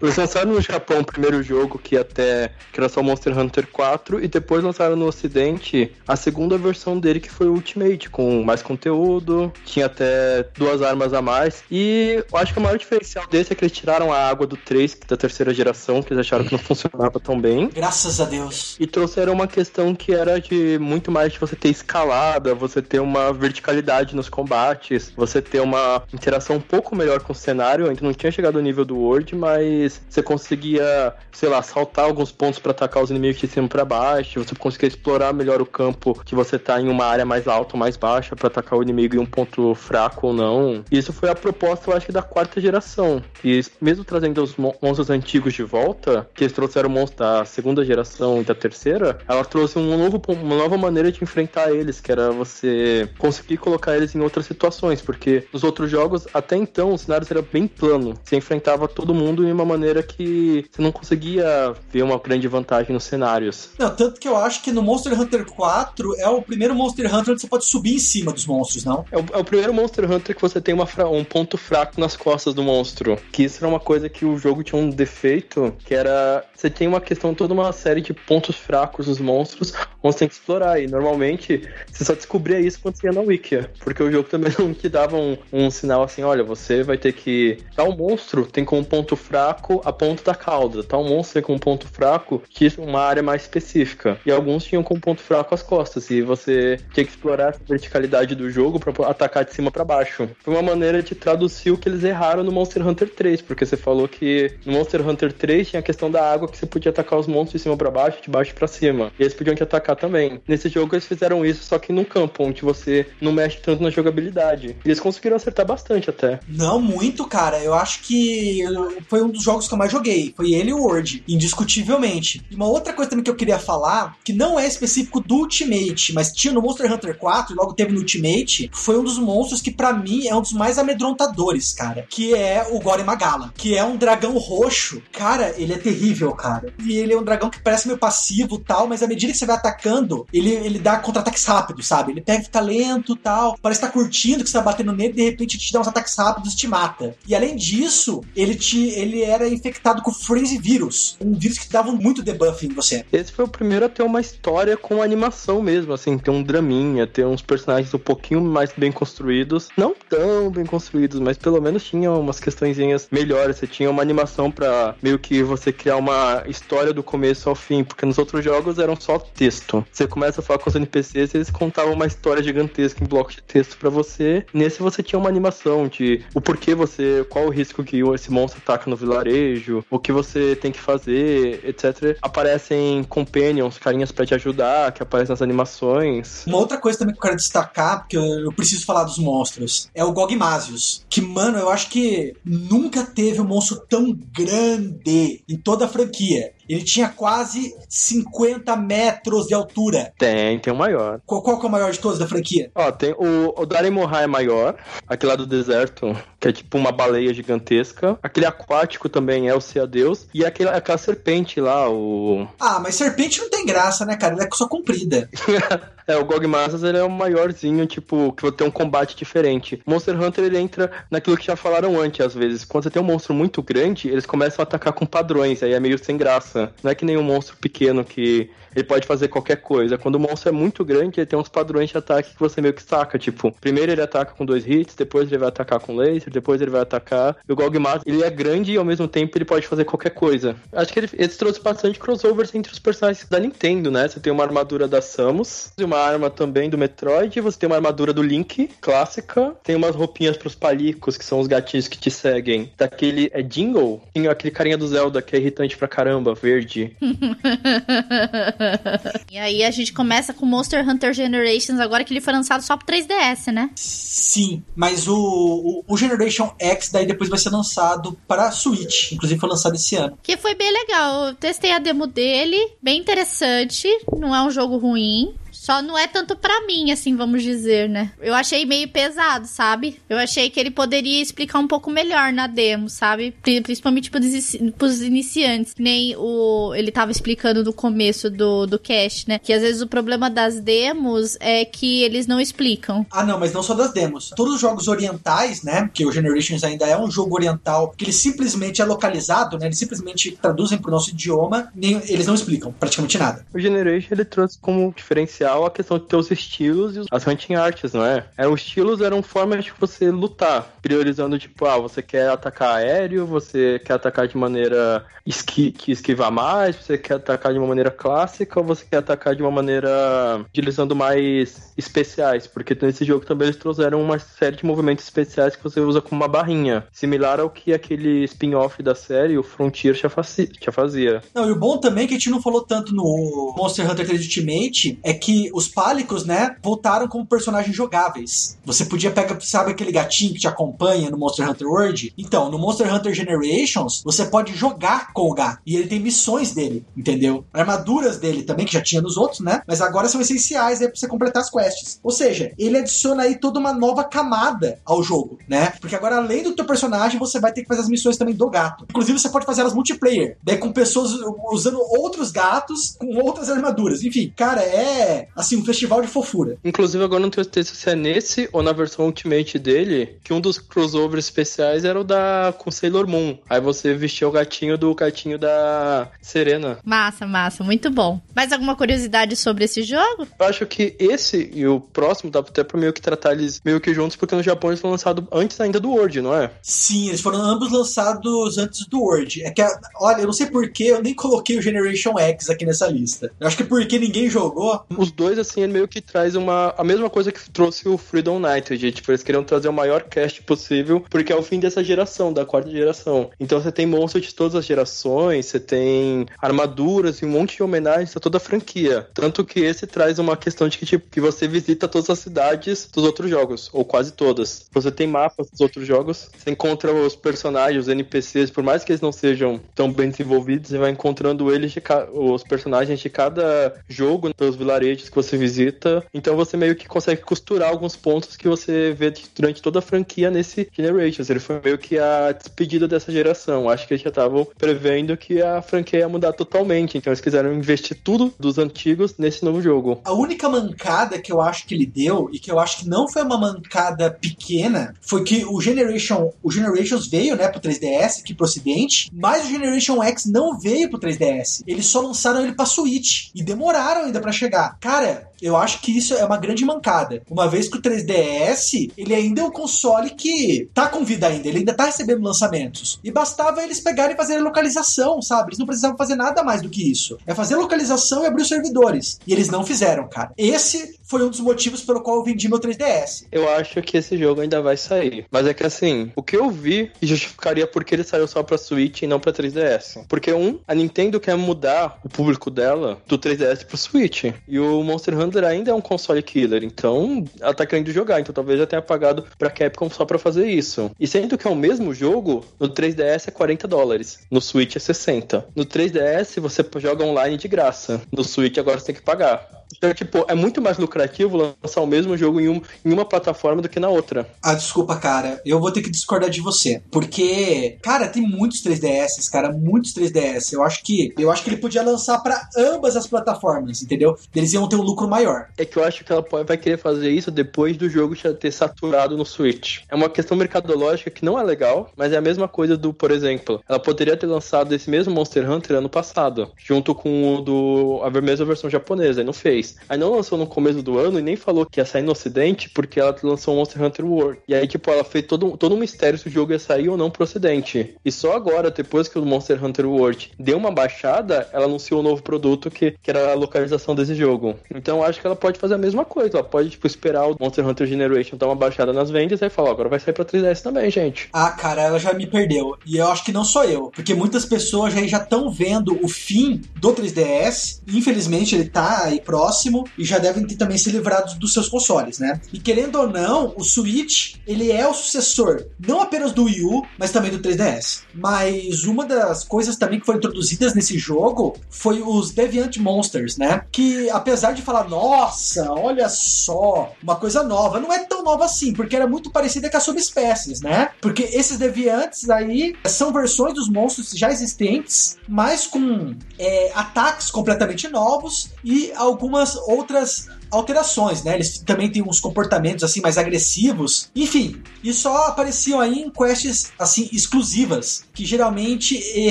eles lançaram no Japão o primeiro jogo, que até que era só Monster Hunter 4, e depois lançaram no Ocidente a segunda versão dele, que foi o Ultimate, com mais conteúdo, tinha até duas armas a mais. E eu acho que o maior diferencial desse é que eles tiraram a água do 3, da terceira geração, que eles acharam que não funcionava tão bem. Graças a Deus. E trouxeram uma questão que era de muito mais de você ter escalada, você ter uma verticalidade nos combates, você ter uma interação um pouco melhor com o cenário. Ainda não tinha chegado ao nível do World, mas você conseguia, sei lá, saltar alguns pontos para atacar os inimigos de cima para baixo, você conseguia explorar melhor o campo que você tá em uma área mais alta ou mais baixa para atacar o inimigo em um ponto fraco ou não. Isso foi a proposta, eu acho que da quarta geração. E mesmo trazendo os mon- monstros antigos de volta, que eles trouxeram monstros da segunda geração e da terceira, ela trouxe um novo, uma nova maneira de enfrentar eles, que era você conseguir colocar eles em outras situações, porque nos outros jogos, até então, o cenário era bem plano. Você enfrentava todo mundo de uma maneira que você não conseguia ver uma grande vantagem nos cenários. Não, tanto que eu acho que no Monster Hunter 4 é o primeiro Monster Hunter onde você pode subir em cima dos monstros, não? É o, é o primeiro Monster Hunter que você tem uma um ponto fraco nas costas do monstro. Que isso era uma coisa que o jogo tinha um defeito, que era. Você tem uma questão, toda uma série de pontos fracos nos monstros, onde você tem que explorar. E normalmente você só descobria isso quando você ia na Wikia. Porque o jogo também não te dava um, um sinal assim: olha, você vai ter que. Tal monstro tem como ponto fraco a ponta da cauda. Tal monstro tem como ponto fraco que uma área mais específica. E alguns tinham como ponto fraco as costas. E você tinha que explorar essa verticalidade do jogo para atacar de cima para baixo. Foi uma maneira de traduzir o que eles erraram no Monster Hunter 3, porque você falou que no Monster Hunter 3 tinha a questão da água que você podia atacar os monstros de cima para baixo, de baixo para cima. E eles podiam te atacar também. Nesse jogo eles fizeram isso, só que num campo onde você não mexe tanto na jogabilidade. E eles conseguiram acertar bastante até. Não muito, cara. Eu acho que foi um dos jogos que eu mais joguei. Foi ele e o Word, indiscutivelmente. E uma outra coisa também que eu queria falar, que não é específico do Ultimate, mas tinha no Monster Hunter 4 e logo teve no Ultimate, foi um dos monstros que pra mim é um dos mais amedrontadores, cara. Que é o Gore Magala, que é um dragão roxo. Cara, ele é terrível, cara. E ele é um dragão que parece meio passivo tal, mas à medida que você vai atacando, ele, ele dá contra-ataques rápidos, sabe? Ele pega fica lento tal. Parece que tá curtindo que você tá batendo nele, de repente te dá uns ataques rápidos te mata. E além além disso, ele, te, ele era infectado com Freeze Vírus, um vírus que dava muito debuff em você. Esse foi o primeiro a ter uma história com animação mesmo, assim, ter um draminha, ter uns personagens um pouquinho mais bem construídos. Não tão bem construídos, mas pelo menos tinha umas questõezinhas melhores. Você tinha uma animação para meio que você criar uma história do começo ao fim, porque nos outros jogos eram só texto. Você começa a falar com os NPCs e eles contavam uma história gigantesca em bloco de texto para você. Nesse você tinha uma animação de o porquê você, qual o risco que esse monstro ataca no vilarejo, o que você tem que fazer, etc. Aparecem companions, carinhas para te ajudar, que aparecem nas animações. Uma outra coisa também que eu quero destacar, porque eu, eu preciso falar dos monstros, é o Gogmasius. Que, mano, eu acho que nunca teve um monstro tão grande em toda a franquia. Ele tinha quase 50 metros de altura. Tem, tem o maior. Qual, qual que é o maior de todos da franquia? Ó, tem o, o Daremoha é maior, aquele lá do deserto, que é tipo uma baleia gigantesca. Aquele aquático também é o Sea Deus. E aquele, aquela serpente lá, o. Ah, mas serpente não tem graça, né, cara? Ela é só comprida. É, o Gogmazas ele é o maiorzinho, tipo, que vai ter um combate diferente. Monster Hunter ele entra naquilo que já falaram antes, às vezes. Quando você tem um monstro muito grande, eles começam a atacar com padrões, aí é meio sem graça. Não é que nem um monstro pequeno que ele pode fazer qualquer coisa. Quando o monstro é muito grande, ele tem uns padrões de ataque que você meio que saca. Tipo, primeiro ele ataca com dois hits, depois ele vai atacar com laser, depois ele vai atacar. E o Gogmaz, ele é grande e ao mesmo tempo ele pode fazer qualquer coisa. Acho que ele, eles trouxe bastante crossovers entre os personagens da Nintendo, né? Você tem uma armadura da Samus, uma arma também do Metroid, você tem uma armadura do Link, clássica, tem umas roupinhas pros palicos, que são os gatinhos que te seguem. Daquele, é Jingle? Tem aquele carinha do Zelda que é irritante pra caramba, verde. e aí a gente começa com Monster Hunter Generations, agora que ele foi lançado só pro 3DS, né? Sim, mas o, o, o Generation X daí depois vai ser lançado para Switch. Inclusive foi lançado esse ano. Que foi bem legal. Eu testei a demo dele, bem interessante. Não é um jogo ruim. Só não é tanto pra mim, assim, vamos dizer, né? Eu achei meio pesado, sabe? Eu achei que ele poderia explicar um pouco melhor na demo, sabe? Pri- Principalmente pros, inici- pros iniciantes. Nem o. Ele tava explicando no começo do, do cast, né? Que às vezes o problema das demos é que eles não explicam. Ah, não, mas não só das demos. Todos os jogos orientais, né? Que o Generations ainda é um jogo oriental, que ele simplesmente é localizado, né? Eles simplesmente traduzem pro nosso idioma, nem, eles não explicam praticamente nada. O Generation ele trouxe como diferencial a questão de ter os estilos e as hunting arts, não é? é? Os estilos eram formas de você lutar, priorizando tipo, ah, você quer atacar aéreo, você quer atacar de maneira esqui que esquivar mais, você quer atacar de uma maneira clássica ou você quer atacar de uma maneira utilizando mais especiais, porque nesse jogo também eles trouxeram uma série de movimentos especiais que você usa com uma barrinha, similar ao que aquele spin-off da série, o Frontier, já fazia. Não, e o bom também que a gente não falou tanto no Monster Hunter 3 Ultimate é que os pálicos, né, voltaram como personagens jogáveis. Você podia pegar, sabe aquele gatinho que te acompanha no Monster Hunter World? Então, no Monster Hunter Generations, você pode jogar com o gato. E ele tem missões dele, entendeu? Armaduras dele também, que já tinha nos outros, né? Mas agora são essenciais aí pra você completar as quests. Ou seja, ele adiciona aí toda uma nova camada ao jogo, né? Porque agora, além do teu personagem, você vai ter que fazer as missões também do gato. Inclusive, você pode fazer elas multiplayer. Daí com pessoas usando outros gatos com outras armaduras. Enfim, cara, é assim, um festival de fofura. Inclusive, agora não tenho certeza se é nesse ou na versão Ultimate dele, que um dos crossovers especiais era o da com Sailor Moon. Aí você vestia o gatinho do gatinho da Serena. Massa, massa, muito bom. Mais alguma curiosidade sobre esse jogo? Eu acho que esse e o próximo dá até pra meio que tratar eles meio que juntos, porque no Japão eles foram lançados antes ainda do World, não é? Sim, eles foram ambos lançados antes do World. É que, olha, eu não sei porquê, eu nem coloquei o Generation X aqui nessa lista. Eu acho que porque ninguém jogou. Os dois, assim, ele meio que traz uma. a mesma coisa que trouxe o Freedom United. Tipo, eles queriam trazer o maior cast possível, porque é o fim dessa geração, da quarta geração. Então você tem monstros de todas as gerações, você tem armaduras e um monte de homenagens a toda a franquia. Tanto que esse traz uma questão de que, tipo, que você visita todas as cidades dos outros jogos, ou quase todas. Você tem mapas dos outros jogos, você encontra os personagens, os NPCs, por mais que eles não sejam tão bem desenvolvidos, você vai encontrando eles de ca- os personagens de cada jogo pelos vilarejos que você visita. Então você meio que consegue costurar alguns pontos que você vê durante toda a franquia nesse Generations. Ele foi meio que a despedida dessa geração. Acho que eles já estavam prevendo que a franquia ia mudar totalmente. Então eles quiseram investir tudo dos antigos nesse novo jogo. A única mancada que eu acho que ele deu, e que eu acho que não foi uma mancada pequena, foi que o Generation, o Generations veio, né, pro 3DS, aqui pro ocidente, mas o Generation X não veio pro 3DS. Eles só lançaram ele pra Switch. E demoraram ainda para chegar. Cara, eu acho que isso é uma grande mancada. Uma vez que o 3DS, ele ainda é um console que tá com vida ainda, ele ainda tá recebendo lançamentos. E bastava eles pegarem e fazerem localização, sabe? Eles não precisavam fazer nada mais do que isso. É fazer localização e abrir os servidores. E eles não fizeram, cara. Esse foi um dos motivos pelo qual eu vendi meu 3DS. Eu acho que esse jogo ainda vai sair. Mas é que assim, o que eu vi justificaria porque ele saiu só pra Switch e não pra 3DS. Porque, um, a Nintendo quer mudar o público dela do 3DS pro Switch. E o Monster Hunter ainda é um console killer. Então, ela tá querendo jogar. Então, talvez já tenha pagado pra Capcom só pra fazer isso. E sendo que é o mesmo jogo, no 3DS é 40 dólares. No Switch é 60. No 3DS você joga online de graça. No Switch agora você tem que pagar. Então, tipo, é muito mais lucrativo lançar o mesmo jogo em, um, em uma plataforma do que na outra. Ah, desculpa, cara. Eu vou ter que discordar de você. Porque, cara, tem muitos 3DS, cara, muitos 3DS. Eu acho que eu acho que ele podia lançar para ambas as plataformas, entendeu? Eles iam ter um lucro maior. É que eu acho que ela vai querer fazer isso depois do jogo já ter saturado no Switch. É uma questão mercadológica que não é legal, mas é a mesma coisa do, por exemplo, ela poderia ter lançado esse mesmo Monster Hunter ano passado, junto com o do a mesma versão japonesa, e não fez. Aí não lançou no começo do ano e nem falou que ia sair no ocidente, porque ela lançou Monster Hunter World. E aí, tipo, ela fez todo, todo um mistério se o jogo ia sair ou não pro ocidente. E só agora, depois que o Monster Hunter World deu uma baixada, ela anunciou um novo produto que, que era a localização desse jogo. Então acho que ela pode fazer a mesma coisa. Ela pode, tipo, esperar o Monster Hunter Generation dar uma baixada nas vendas e aí falar, agora vai sair pra 3DS também, gente. Ah, cara, ela já me perdeu. E eu acho que não sou eu. Porque muitas pessoas já estão vendo o fim do 3DS. Infelizmente, ele tá aí próximo próximo e já devem ter também se livrado dos seus consoles, né? E querendo ou não, o Switch, ele é o sucessor não apenas do Wii U, mas também do 3DS. Mas uma das coisas também que foram introduzidas nesse jogo foi os Deviant Monsters, né? Que apesar de falar, nossa, olha só, uma coisa nova, não é tão nova assim, porque era muito parecida com as subespécies, né? Porque esses Deviantes aí são versões dos monstros já existentes, mas com é, ataques completamente novos e algumas outras alterações, né? Eles também têm uns comportamentos assim mais agressivos. Enfim, e só apareciam aí em quests assim exclusivas, que geralmente eh,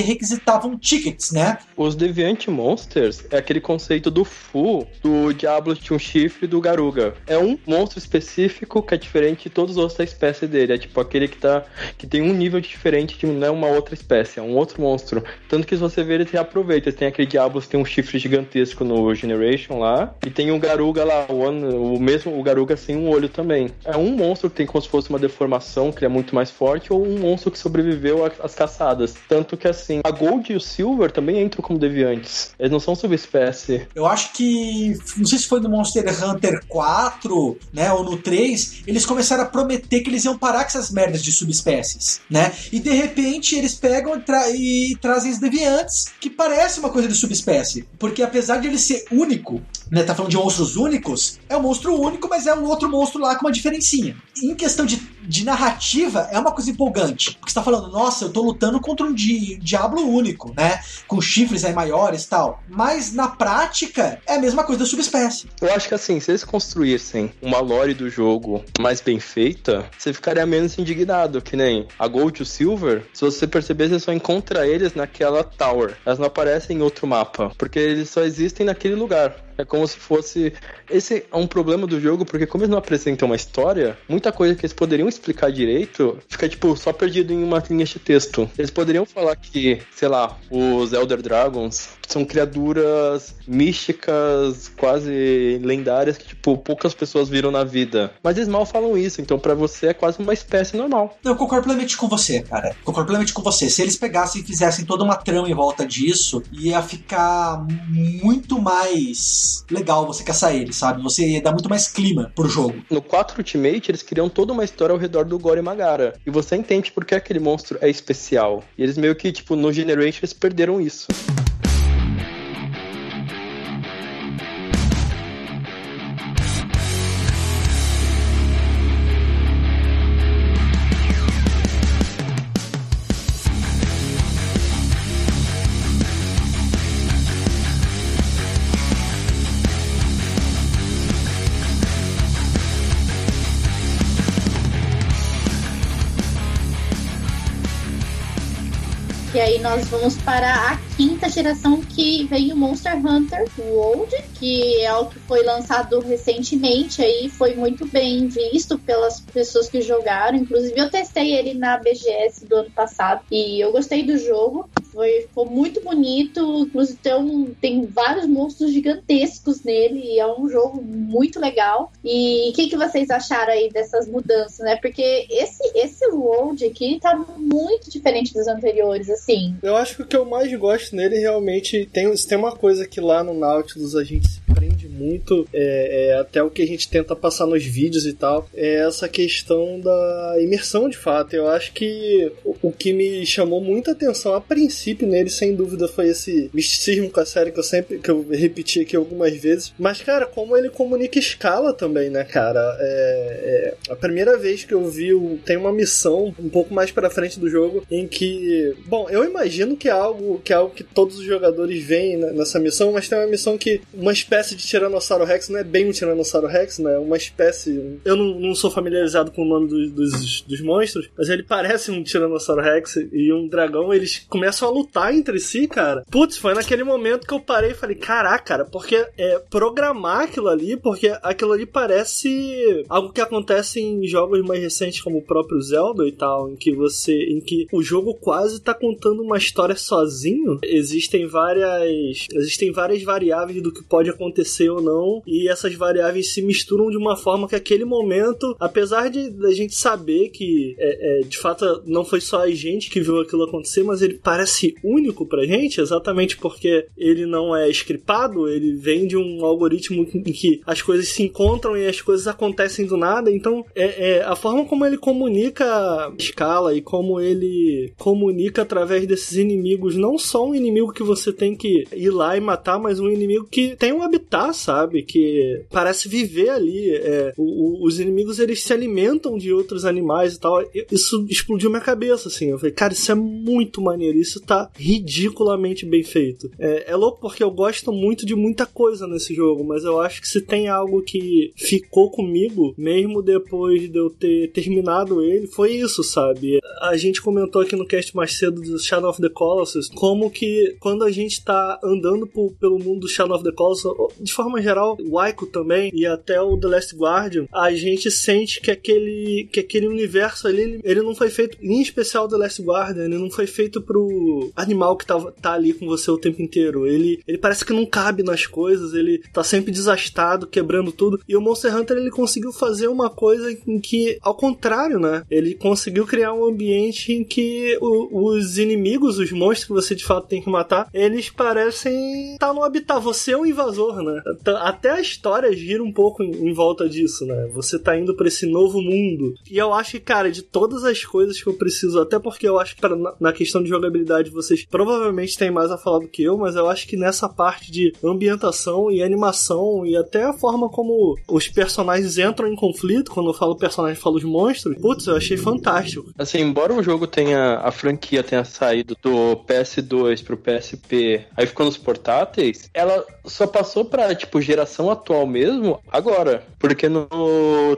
requisitavam tickets, né? Os Deviant Monsters é aquele conceito do Fu, do Diablo de um chifre do Garuga. É um monstro específico que é diferente de todos os outros da espécie dele. É tipo aquele que tá que tem um nível diferente de não é uma outra espécie, é um outro monstro. Tanto que se você ver, ele reaproveita. Tem aquele Diablo que tem um chifre gigantesco no Generation lá, e tem um Garuga lá, o, o mesmo, o Garuga sem um olho também. É um monstro que tem como se fosse uma deformação, que é muito mais forte, ou um monstro que sobreviveu às caçadas. Tanto que assim, a Gold e o Silver também entram como deviantes. Eles não são subespécie. Eu acho que, não sei se foi no Monster Hunter 4, né, ou no 3, eles começaram a prometer que eles iam parar com essas merdas de subespécies, né? E de repente eles pegam e, tra e trazem os deviantes, que parece uma coisa de subespécie. Porque apesar de ele ser único, né, tá falando de monstros únicos, é um monstro único, mas é um outro monstro lá com uma diferencinha. Em questão de, de narrativa, é uma coisa empolgante. Porque você tá falando, nossa, eu tô lutando contra um di diablo único, né? Com chifres aí maiores e tal. Mas na prática, é a mesma coisa da subespécie. Eu acho que assim, se eles construíssem uma lore do jogo mais bem feita, você ficaria menos indignado, que nem a Gold e o Silver. Se você perceber, você só encontra eles naquela tower. Elas não aparecem em outro mapa, porque eles só existem naquele lugar. É como se fosse. Esse é um problema do jogo, porque como eles não apresentam uma história, muita coisa que eles poderiam explicar direito fica, tipo, só perdido em uma linha de texto. Eles poderiam falar que, sei lá, os Elder Dragons são criaturas místicas, quase lendárias, que, tipo, poucas pessoas viram na vida. Mas eles mal falam isso, então para você é quase uma espécie normal. Eu concordo plenamente com você, cara. Concordo plenamente com você. Se eles pegassem e fizessem toda uma trama em volta disso, ia ficar muito mais legal você caçar eles, sabe? Você ia dar muito mais clima pro jogo. No 4 Ultimate, eles criam toda uma história ao redor do Gore Magara. E você entende por que aquele monstro é especial. E eles meio que, tipo, no Generation, eles perderam isso. Nós vamos para a quinta geração que vem o Monster Hunter World, que é o que foi lançado recentemente aí, foi muito bem visto pelas pessoas que jogaram. Inclusive eu testei ele na BGS do ano passado e eu gostei do jogo. Foi, ficou muito bonito, inclusive tem, um, tem vários monstros gigantescos nele e é um jogo muito legal. E o que, que vocês acharam aí dessas mudanças, né? Porque esse, esse World aqui tá muito diferente dos anteriores, assim. Eu acho que o que eu mais gosto nele realmente tem, tem uma coisa que lá no Nautilus a gente se prende muito, é, é, até o que a gente tenta passar nos vídeos e tal, é essa questão da imersão de fato. Eu acho que o, o que me chamou muita atenção a princípio nele, sem dúvida, foi esse misticismo com a série que eu sempre que eu repeti aqui algumas vezes. Mas, cara, como ele comunica escala também, né, cara? É, é, a primeira vez que eu vi, tem uma missão um pouco mais pra frente do jogo em que. Bom, eu imagino que é algo que, é algo que todos os jogadores veem nessa missão, mas tem uma missão que uma espécie de Tiranossauro Rex não é bem um Tiranossauro Rex, né? Uma espécie. Eu não, não sou familiarizado com o nome dos, dos, dos monstros, mas ele parece um Tiranossauro Rex e um dragão. Eles começam a lutar entre si, cara. Putz, foi naquele momento que eu parei e falei: caraca, cara, porque é programar aquilo ali, porque aquilo ali parece algo que acontece em jogos mais recentes, como o próprio Zelda e tal, em que você. em que o jogo quase tá contando uma história sozinho. Existem várias. Existem várias variáveis do que pode acontecer ou não, e essas variáveis se misturam de uma forma que aquele momento, apesar de a gente saber que é, é, de fato não foi só a gente que viu aquilo acontecer, mas ele parece único pra gente, exatamente porque ele não é scriptado, ele vem de um algoritmo em que as coisas se encontram e as coisas acontecem do nada, então é, é a forma como ele comunica escala e como ele comunica através desses inimigos, não só um inimigo que você tem que ir lá e matar, mas um inimigo que tem um habitat, sabe? Que parece viver ali. É, o, o, os inimigos eles se alimentam de outros animais e tal. Isso explodiu minha cabeça, assim. Eu falei, cara, isso é muito maneiro. Isso tá ridiculamente bem feito. É, é louco porque eu gosto muito de muita coisa nesse jogo, mas eu acho que se tem algo que ficou comigo, mesmo depois de eu ter terminado ele, foi isso, sabe? A gente comentou aqui no cast mais cedo do Shadow of the Colossus, como que quando a gente tá andando por, pelo mundo do Shadow of the Colossus, de forma geral, o Ico também, e até o The Last Guardian, a gente sente que aquele, que aquele universo ali, ele, ele não foi feito, em especial The Last Guardian, ele não foi feito pro animal que tá, tá ali com você o tempo inteiro. Ele, ele parece que não cabe nas coisas, ele tá sempre desastado, quebrando tudo. E o Monster Hunter, ele conseguiu fazer uma coisa em que, ao contrário, né? Ele conseguiu criar um ambiente em que o, os inimigos, os monstros que você de fato tem que matar, eles parecem estar tá no habitat. Você é um invasor, né? Até a história gira um pouco em, em volta disso, né? Você tá indo para esse novo mundo. E eu acho que, cara, de todas as coisas que eu preciso, até porque eu acho que pra, na questão de jogabilidade vocês provavelmente têm mais a falar do que eu, mas eu acho que nessa parte de ambientação e animação e até a forma como os personagens entram em conflito, quando eu falo personagem, falo os monstros, putz, eu achei fantástico. Assim, embora o jogo tenha, a franquia tenha saído do PS2 pro PSP, aí ficou nos portáteis, ela só passou pra, tipo, geração atual mesmo agora. Porque no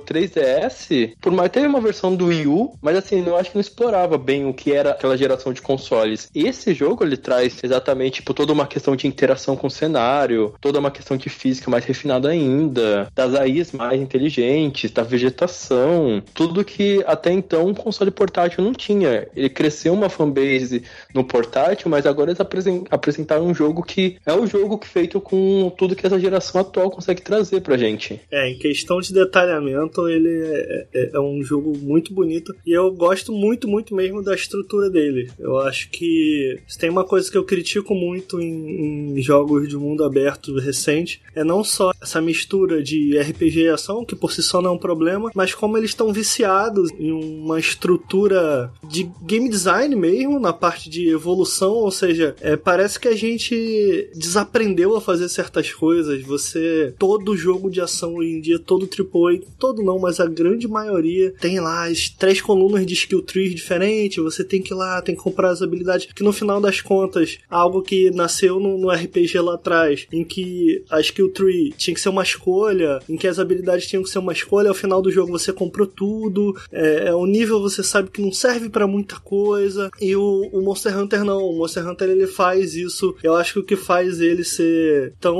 3DS, por mais teve uma versão do Wii U, mas assim, eu acho que não explorava bem o que era aquela geração de consoles. Esse jogo ele traz exatamente tipo, toda uma questão de interação com o cenário, toda uma questão de física mais refinada ainda, das AIs mais inteligentes, da vegetação, tudo que até então um console portátil não tinha. Ele cresceu uma fanbase no portátil, mas agora eles apresentaram um jogo que é o jogo feito com tudo que essa geração atual consegue trazer pra gente. É, em questão de detalhamento, ele é, é, é um jogo muito bonito e eu gosto muito, muito mesmo da estrutura dele. Eu acho que se tem uma coisa que eu critico muito em, em jogos de mundo aberto recente, é não só essa mistura de RPG e ação, que por si só não é um problema, mas como eles estão viciados em uma estrutura de game design mesmo, na parte de evolução, ou seja, é, parece que a gente desaprendeu a fazer certas coisas. Você. Todo jogo de ação hoje em dia, todo AAA, todo não, mas a grande maioria tem lá as três colunas de skill trees diferentes. Você tem que ir lá, tem que comprar as habilidades. Que no final das contas, algo que nasceu no, no RPG lá atrás, em que a skill tree tinha que ser uma escolha, em que as habilidades tinham que ser uma escolha, ao final do jogo você comprou tudo. É, é o nível você sabe que não serve para muita coisa. E o, o Monster Hunter não. O Monster Hunter ele faz isso. Eu acho que o que faz ele ser tão.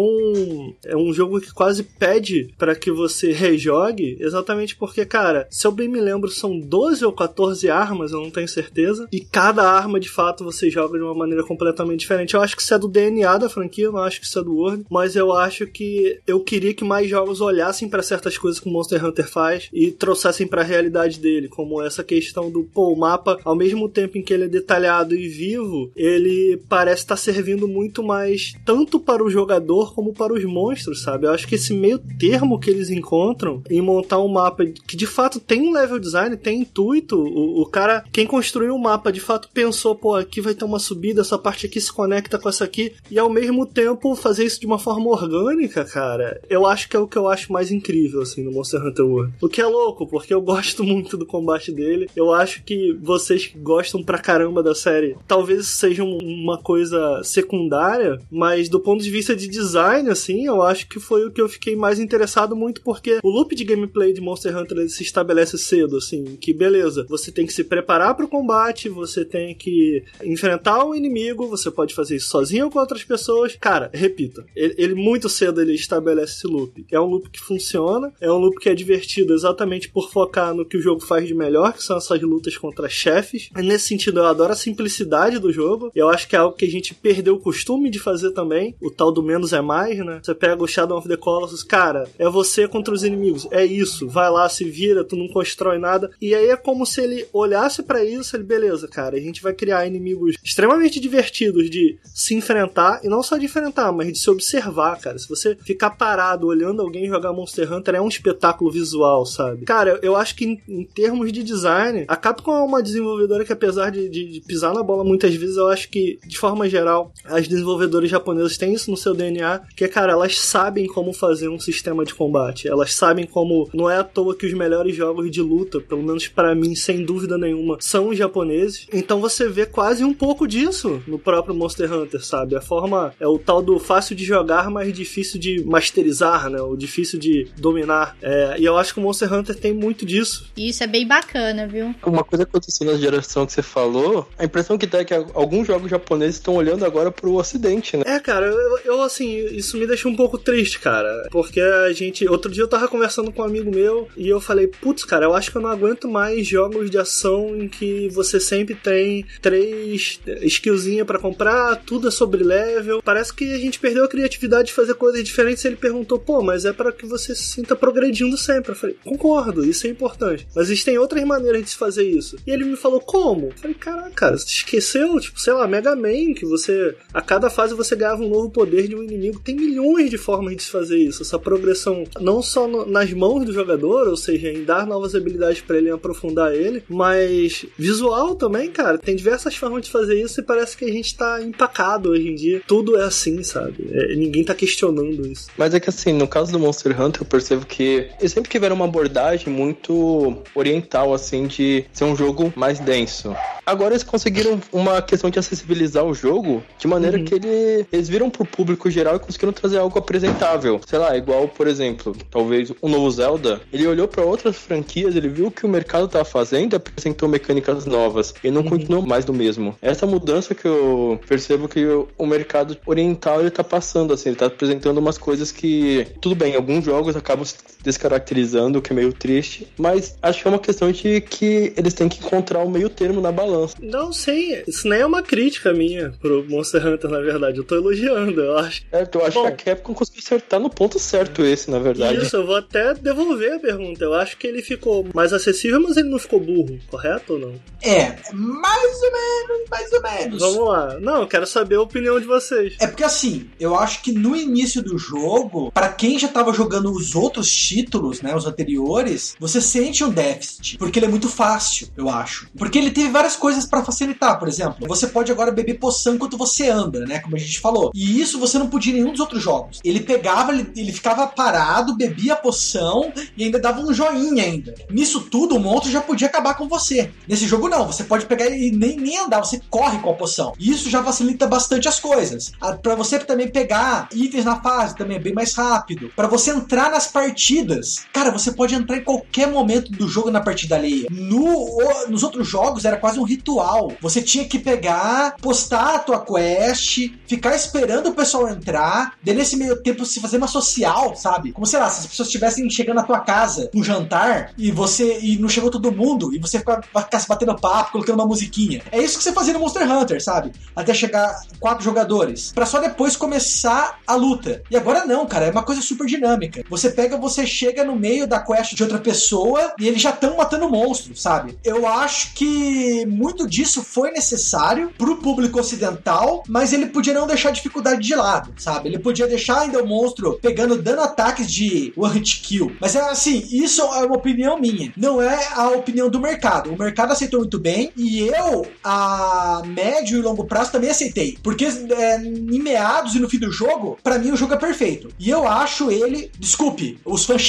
É um jogo que quase pede para que você rejogue, exatamente porque, cara, se eu bem me lembro, são 12 ou 14 armas, eu não tenho certeza. E cada arma, de fato, você joga de uma maneira completamente diferente. Eu acho que isso é do DNA da franquia, eu não acho que isso é do Word, mas eu acho que eu queria que mais jogos olhassem para certas coisas que o Monster Hunter faz e trouxessem para a realidade dele, como essa questão do, pô, o mapa, ao mesmo tempo em que ele é detalhado e vivo, ele parece estar tá servindo muito mais tanto para o jogador como para os monstros, sabe? Eu acho que esse meio termo que eles encontram em montar um mapa que de fato tem um level design, tem intuito, o, o cara, quem construiu o mapa de fato pensou, pô, aqui vai ter uma subida, essa parte aqui se conecta com essa aqui, e ao mesmo tempo fazer isso de uma forma orgânica, cara, eu acho que é o que eu acho mais incrível, assim, no Monster Hunter World. O que é louco, porque eu gosto muito do combate dele, eu acho que vocês que gostam pra caramba da série, talvez seja uma coisa secundária, mas do ponto de vista de design, assim, eu acho que foi o que eu fiquei mais interessado muito, porque o loop de gameplay de Monster Hunter se estabelece cedo, assim, que beleza, você tem que se preparar para o combate, você tem que enfrentar o inimigo, você pode fazer isso sozinho ou com outras pessoas. Cara, repita, ele, ele muito cedo ele estabelece esse loop. É um loop que funciona, é um loop que é divertido exatamente por focar no que o jogo faz de melhor, que são essas lutas contra chefes. E nesse sentido, eu adoro a simplicidade do jogo. Eu acho que é algo que a gente perdeu o costume de fazer também. O tal do menos é mais, né? Você pega o Shadow of the Colossus, cara, é você contra os inimigos. É isso. Vai lá, se vira, tu não constrói nada. E aí é como se ele olhasse para isso, ele, beleza, cara, a gente vai criar inimigos extremamente divertidos de se enfrentar, e não só de enfrentar, mas de se observar, cara. Se você ficar parado olhando alguém jogar Monster Hunter, é um espetáculo visual, sabe? Cara, eu acho que em, em termos de design, a Capcom é uma desenvolvedora que, apesar de, de, de, pisar na bola muitas vezes, eu acho que, de forma geral, as desenvolvedoras japonesas têm isso no seu DNA, que cara, elas sabem como fazer um sistema de combate. Elas sabem como. Não é à toa que os melhores jogos de luta, pelo menos para mim, sem dúvida nenhuma, são os japoneses. Então você vê quase um pouco disso no próprio Monster Hunter, sabe? A forma é o tal do fácil de jogar, mas difícil de masterizar, né? O difícil de dominar. É, e eu acho que o Monster Hunter tem muito disso. Isso é bem bacana, viu? Uma coisa que aconteceu na geração que você falou, a impressão que dá é que alguns jogos japoneses estão olhando agora pro ocidente, né? É, cara, eu, eu assim, isso me deixa um pouco triste, cara. Porque a gente. Outro dia eu tava conversando com um amigo meu e eu falei, putz, cara, eu acho que eu não aguento mais jogos de ação em que você sempre tem três skillzinhas para comprar, tudo é sobre level. Parece que a gente perdeu a criatividade de fazer coisas diferentes. Ele perguntou, pô, mas é para que você se sinta progredindo sempre. Eu falei, concordo, isso é importante. Mas existem outras maneiras de se fazer isso. E ele me falou, como? Eu falei, caraca, você esqueceu? Tipo, sei lá, Mega Man, que você. A cada fase você ganhava um novo poder de um inimigo. Tem milhões de formas de se fazer isso. Essa progressão, não só no, nas mãos do jogador, ou seja, em dar novas habilidades para ele aprofundar ele, mas visual também, cara. Tem diversas formas de fazer isso e parece que a gente tá empacado hoje em dia. Tudo é assim, sabe? É, ninguém tá questionando isso. Mas é que assim, no caso do Monster Hunter, eu percebo que eles sempre tiveram uma abordagem muito oriental, assim, de ser um jogo mais denso. Agora eles conseguiram uma questão de acessibilizar o jogo de maneira uhum. que ele, eles viram pro público geral e conseguiram trazer algo apresentável. Sei lá, igual, por exemplo, talvez o novo Zelda, ele olhou para outras franquias, ele viu o que o mercado tava fazendo e apresentou mecânicas novas. E não uhum. continuou mais do mesmo. Essa mudança que eu percebo que o mercado oriental ele tá passando, assim, ele tá apresentando umas coisas que, tudo bem, alguns jogos acabam se descaracterizando, o que é meio triste, mas acho que é uma questão de que eles têm que encontrar o meio termo na balança. Não, sim, isso nem é uma crítica minha pro Monster Hunter, na verdade, eu tô elogiando, eu acho. É, eu acho Bom, que a Capcom conseguiu acertar no ponto certo esse, na verdade. Isso, eu vou até devolver a pergunta, eu acho que ele ficou mais acessível, mas ele não ficou burro, correto ou não? É, mais ou menos, mais ou menos. Vamos lá. Não, eu quero saber a opinião de vocês. É porque assim, eu acho que no início do jogo, para quem já tava jogando os outros títulos, né, os anteriores, você sente um déficit, porque ele é muito fácil, eu acho. Porque ele teve várias coisas para facilitar, por exemplo. Você pode agora beber poção enquanto você anda, né? Como a gente falou. E isso você não podia em nenhum dos outros jogos. Ele pegava, ele, ele ficava parado, bebia a poção e ainda dava um joinha ainda. Nisso tudo, o monstro já podia acabar com você. Nesse jogo, não. Você pode pegar e nem, nem andar, você corre com a poção. E isso já facilita bastante as coisas. Para você também pegar itens na fase também é bem mais rápido. Para você entrar nas partidas, cara, você pode entrar em qualquer momento do jogo na partida alheia. No, nos outros jogos era quase um ritual. Você tinha que pegar, postar a tua quest, ficar esperando o pessoal entrar, daí nesse meio tempo se fazer uma social, sabe? Como sei lá, se as pessoas estivessem chegando na tua casa um jantar e você e não chegou todo mundo e você ficar, se batendo papo, colocando uma musiquinha. É isso que você fazia no Monster Hunter, sabe? Até chegar quatro jogadores, para só depois começar a luta. E agora não, cara, é uma coisa super dinâmica. Você pega, você chega no meio da quest de outra pessoa e eles já estão matando monstros, sabe? Eu acho que muito disso foi necessário pro público ocidental, mas ele podia não deixar a dificuldade de lado, sabe? Ele podia deixar ainda o monstro pegando, dando ataques de one hit kill. Mas é assim, isso é uma opinião minha. Não é a opinião do mercado. O mercado aceitou muito bem e eu, a médio e longo prazo, também aceitei. Porque é, em meados e no fim do jogo, para mim o jogo é perfeito. E eu acho ele, desculpe, os fãs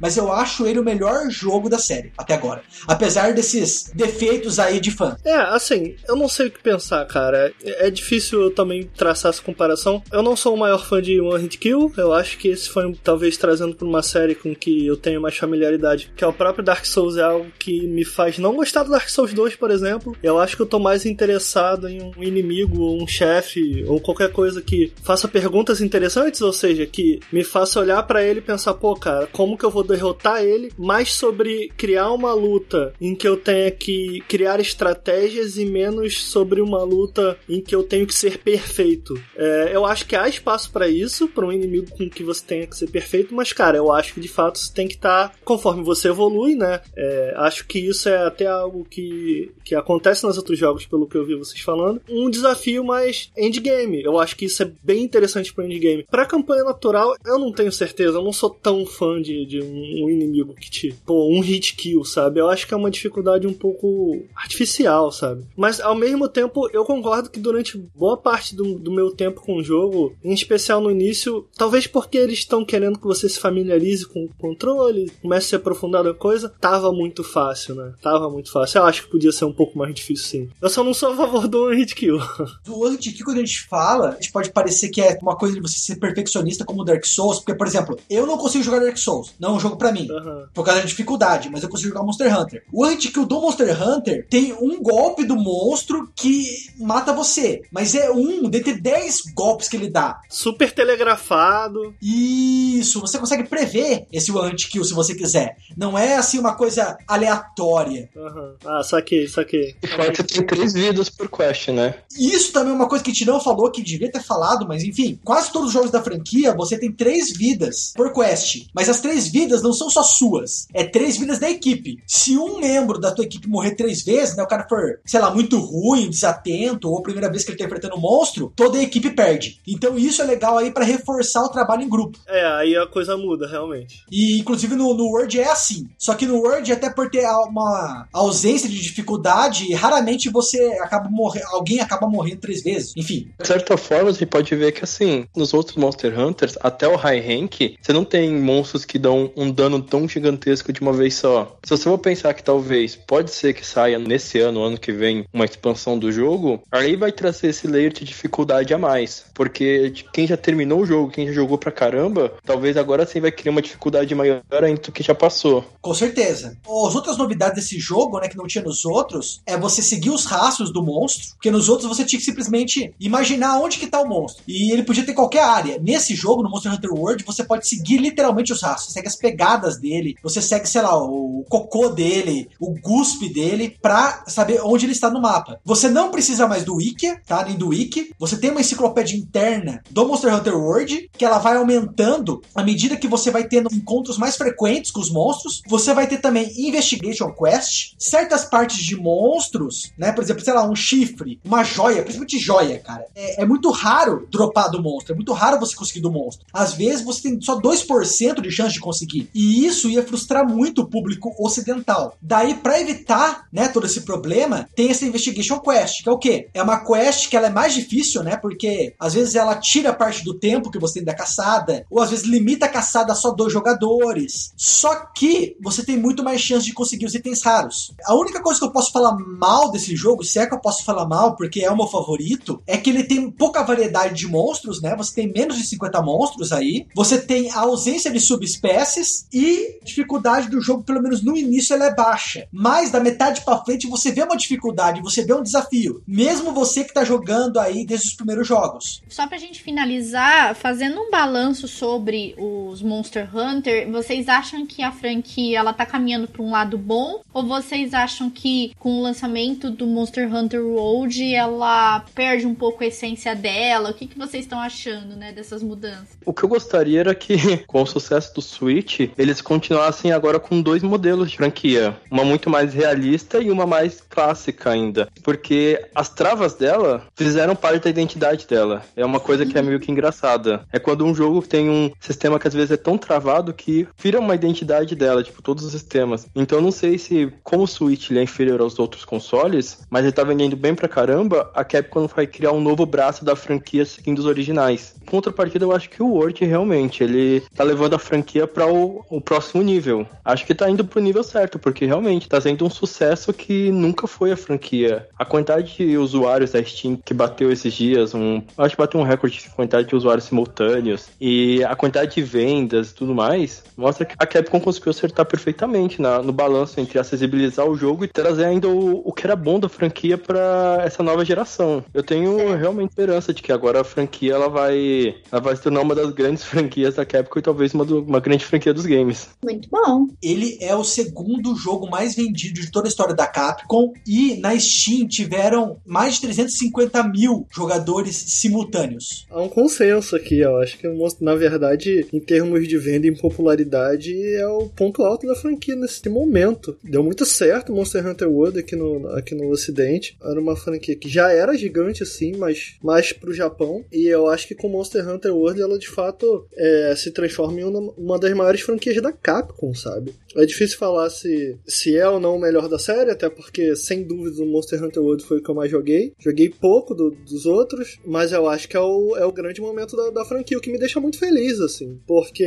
mas eu acho ele o melhor jogo da série até agora. Apesar desses defeitos aí de fã. É, assim, eu não sei o que pensar, cara. É difícil eu também traçar essa comparação. Eu não sou o maior fã de One Hit Kill. Eu acho que esse foi talvez trazendo para uma série com que eu tenho mais familiaridade, que é o próprio Dark Souls, é algo que me faz não gostar do Dark Souls 2, por exemplo. Eu acho que eu tô mais interessado em um inimigo, ou um chefe, ou qualquer coisa que faça perguntas interessantes, ou seja, que me faça olhar para ele e pensar, pô, cara, como que eu vou derrotar ele, mais sobre criar uma luta em que eu tenha que criar estratégias e menos sobre uma luta em que eu tenho que ser perfeito. É, eu acho que há espaço para isso, para um inimigo com que você tenha que ser perfeito, mas cara, eu acho que de fato você tem que estar tá, conforme você evolui, né? É, acho que isso é até algo que, que acontece nos outros jogos, pelo que eu vi vocês falando. Um desafio mais endgame. Eu acho que isso é bem interessante para endgame. Para campanha natural, eu não tenho certeza, eu não sou tão fã de, de um um inimigo que te. Pô, um hit kill, sabe? Eu acho que é uma dificuldade um pouco artificial, sabe? Mas ao mesmo tempo, eu concordo que durante boa parte do, do meu tempo com o jogo, em especial no início, talvez porque eles estão querendo que você se familiarize com o controle, comece a se aprofundar na coisa, tava muito fácil, né? Tava muito fácil. Eu acho que podia ser um pouco mais difícil, sim. Eu só não sou a favor do one hit kill. Do one hit kill, quando a gente fala, a gente pode parecer que é uma coisa de você ser perfeccionista como Dark Souls, porque, por exemplo, eu não consigo jogar Dark Souls. Não é um jogo para mim. Uhum. Por causa da dificuldade, mas eu consigo jogar Monster Hunter. O anti-kill do Monster Hunter tem um golpe do monstro que mata você. Mas é um dentre 10 golpes que ele dá. Super telegrafado. Isso, você consegue prever esse anti-kill se você quiser. Não é assim uma coisa aleatória. Uhum. Ah, saquei, saquei. E fora que tem três vidas por quest, né? Isso também é uma coisa que a gente não falou, que devia ter falado, mas enfim. Quase todos os jogos da franquia você tem três vidas por quest. Mas as três vidas não são só suas. É três vidas da equipe. Se um membro da tua equipe morrer três vezes, né? O cara for, sei lá, muito ruim, desatento, ou a primeira vez que ele tá enfrentando um monstro, toda a equipe perde. Então isso é legal aí para reforçar o trabalho em grupo. É, aí a coisa muda, realmente. E inclusive no, no Word é assim. Só que no Word, até por ter uma ausência de dificuldade, raramente você acaba morrendo. Alguém acaba morrendo três vezes. Enfim. De certa forma, você pode ver que assim, nos outros Monster Hunters, até o High Rank, você não tem monstros que dão um dano tão gigantesco de uma vez só. Se você for pensar que talvez pode ser que saia nesse ano, ano que vem, uma expansão do jogo, aí vai trazer esse layer de dificuldade a mais. Porque quem já terminou o jogo, quem já jogou pra caramba, talvez agora sim vai criar uma dificuldade maior ainda do que já passou. Com certeza. As outras novidades desse jogo, né, que não tinha nos outros, é você seguir os rastros do monstro, porque nos outros você tinha que simplesmente imaginar onde que tá o monstro. E ele podia ter qualquer área. Nesse jogo, no Monster Hunter World, você pode seguir literalmente os rastros. Você segue as pegadas dele, você segue, sei lá, o cocô dele, o guspe dele, pra saber onde ele está no mapa. Você não precisa mais do Wiki, tá? Nem do Wiki. Você tem uma enciclopédia interna do Monster Hunter World, que ela vai aumentando à medida que você vai tendo encontros mais frequentes com os monstros. Você vai ter também Investigation Quest, certas partes de monstros, né? Por exemplo, sei lá, um chifre, uma joia, principalmente joia, cara. É, é muito raro dropar do monstro, é muito raro você conseguir do monstro. Às vezes você tem só 2% de chance de conseguir. E isso ia frustrar muito o público ocidental. Daí, para evitar, né, todo esse problema, tem essa Investigation Quest, que é o quê? É uma quest que ela é mais difícil, né? Porque às vezes ela tira parte do tempo que você tem da caçada, ou às vezes limita a caçada a só dois jogadores. Só que você tem muito mais chance de conseguir os itens raros. A única coisa que eu posso falar mal desse jogo, se é que eu posso falar mal, porque é o meu favorito, é que ele tem pouca variedade de monstros, né? Você tem menos de 50 monstros aí. Você tem a ausência de subespécies e dificuldade do jogo, pelo menos no início, ela é baixa. Mas da metade para frente você vê uma dificuldade, você vê um desafio. Mesmo você que tá jogando aí desde os primeiros jogos. Só pra gente finalizar, fazendo um balanço sobre os Monster Hunter, vocês acham que a franquia ela tá caminhando para um lado bom ou vocês acham que com o lançamento do Monster Hunter World ela perde um pouco a essência dela? O que, que vocês estão achando, né, dessas mudanças? O que eu gostaria era que, com o sucesso do Switch, eles continuassem agora com dois modelos de franquia. Uma muito mais realista e uma mais clássica ainda. Porque as travas dela fizeram parte da identidade dela. É uma coisa que é meio que engraçada. É quando um jogo tem um sistema que às vezes é tão travado que vira uma identidade dela, tipo, todos os sistemas. Então eu não sei se, como o Switch ele é inferior aos outros consoles, mas ele tá vendendo bem pra caramba, a Capcom vai criar um novo braço da franquia seguindo os originais. Contrapartida, eu acho que o Word realmente, ele tá levando a franquia para o, o próximo nível. Acho que tá indo pro nível certo, porque realmente tá sendo um sucesso que nunca foi a franquia. A quantidade de usuários da Steam que bateu esses dias, um, acho que bateu um recorde de quantidade de usuários simultâneos, e a quantidade de vendas e tudo mais, mostra que a Capcom conseguiu acertar perfeitamente na, no balanço entre acessibilizar o jogo e trazer ainda o, o que era bom da franquia para essa nova geração. Eu tenho realmente esperança de que agora a franquia ela vai, ela vai se tornar uma das grandes franquias da Capcom e talvez uma, do, uma grande franquia dos games. Muito bom. Ele é o segundo jogo mais vendido de toda a história da Capcom e na Steam tiveram mais de 350 mil jogadores simultâneos. Há um consenso aqui, eu acho que na verdade, em termos de venda e popularidade, é o ponto alto da franquia nesse momento. Deu muito certo Monster Hunter World aqui no, aqui no Ocidente. Era uma franquia que já era gigante assim, mas mais pro Japão. E eu acho que com Monster Hunter World ela de fato é, se transforma em uma, uma das maiores franquias da Capcom, sabe? É difícil falar se, se é ou não o melhor da série, até porque, sem dúvida, o Monster Hunter World foi o que eu mais joguei. Joguei pouco do, dos outros, mas eu acho que é o, é o grande momento da, da franquia, o que me deixa muito feliz, assim, porque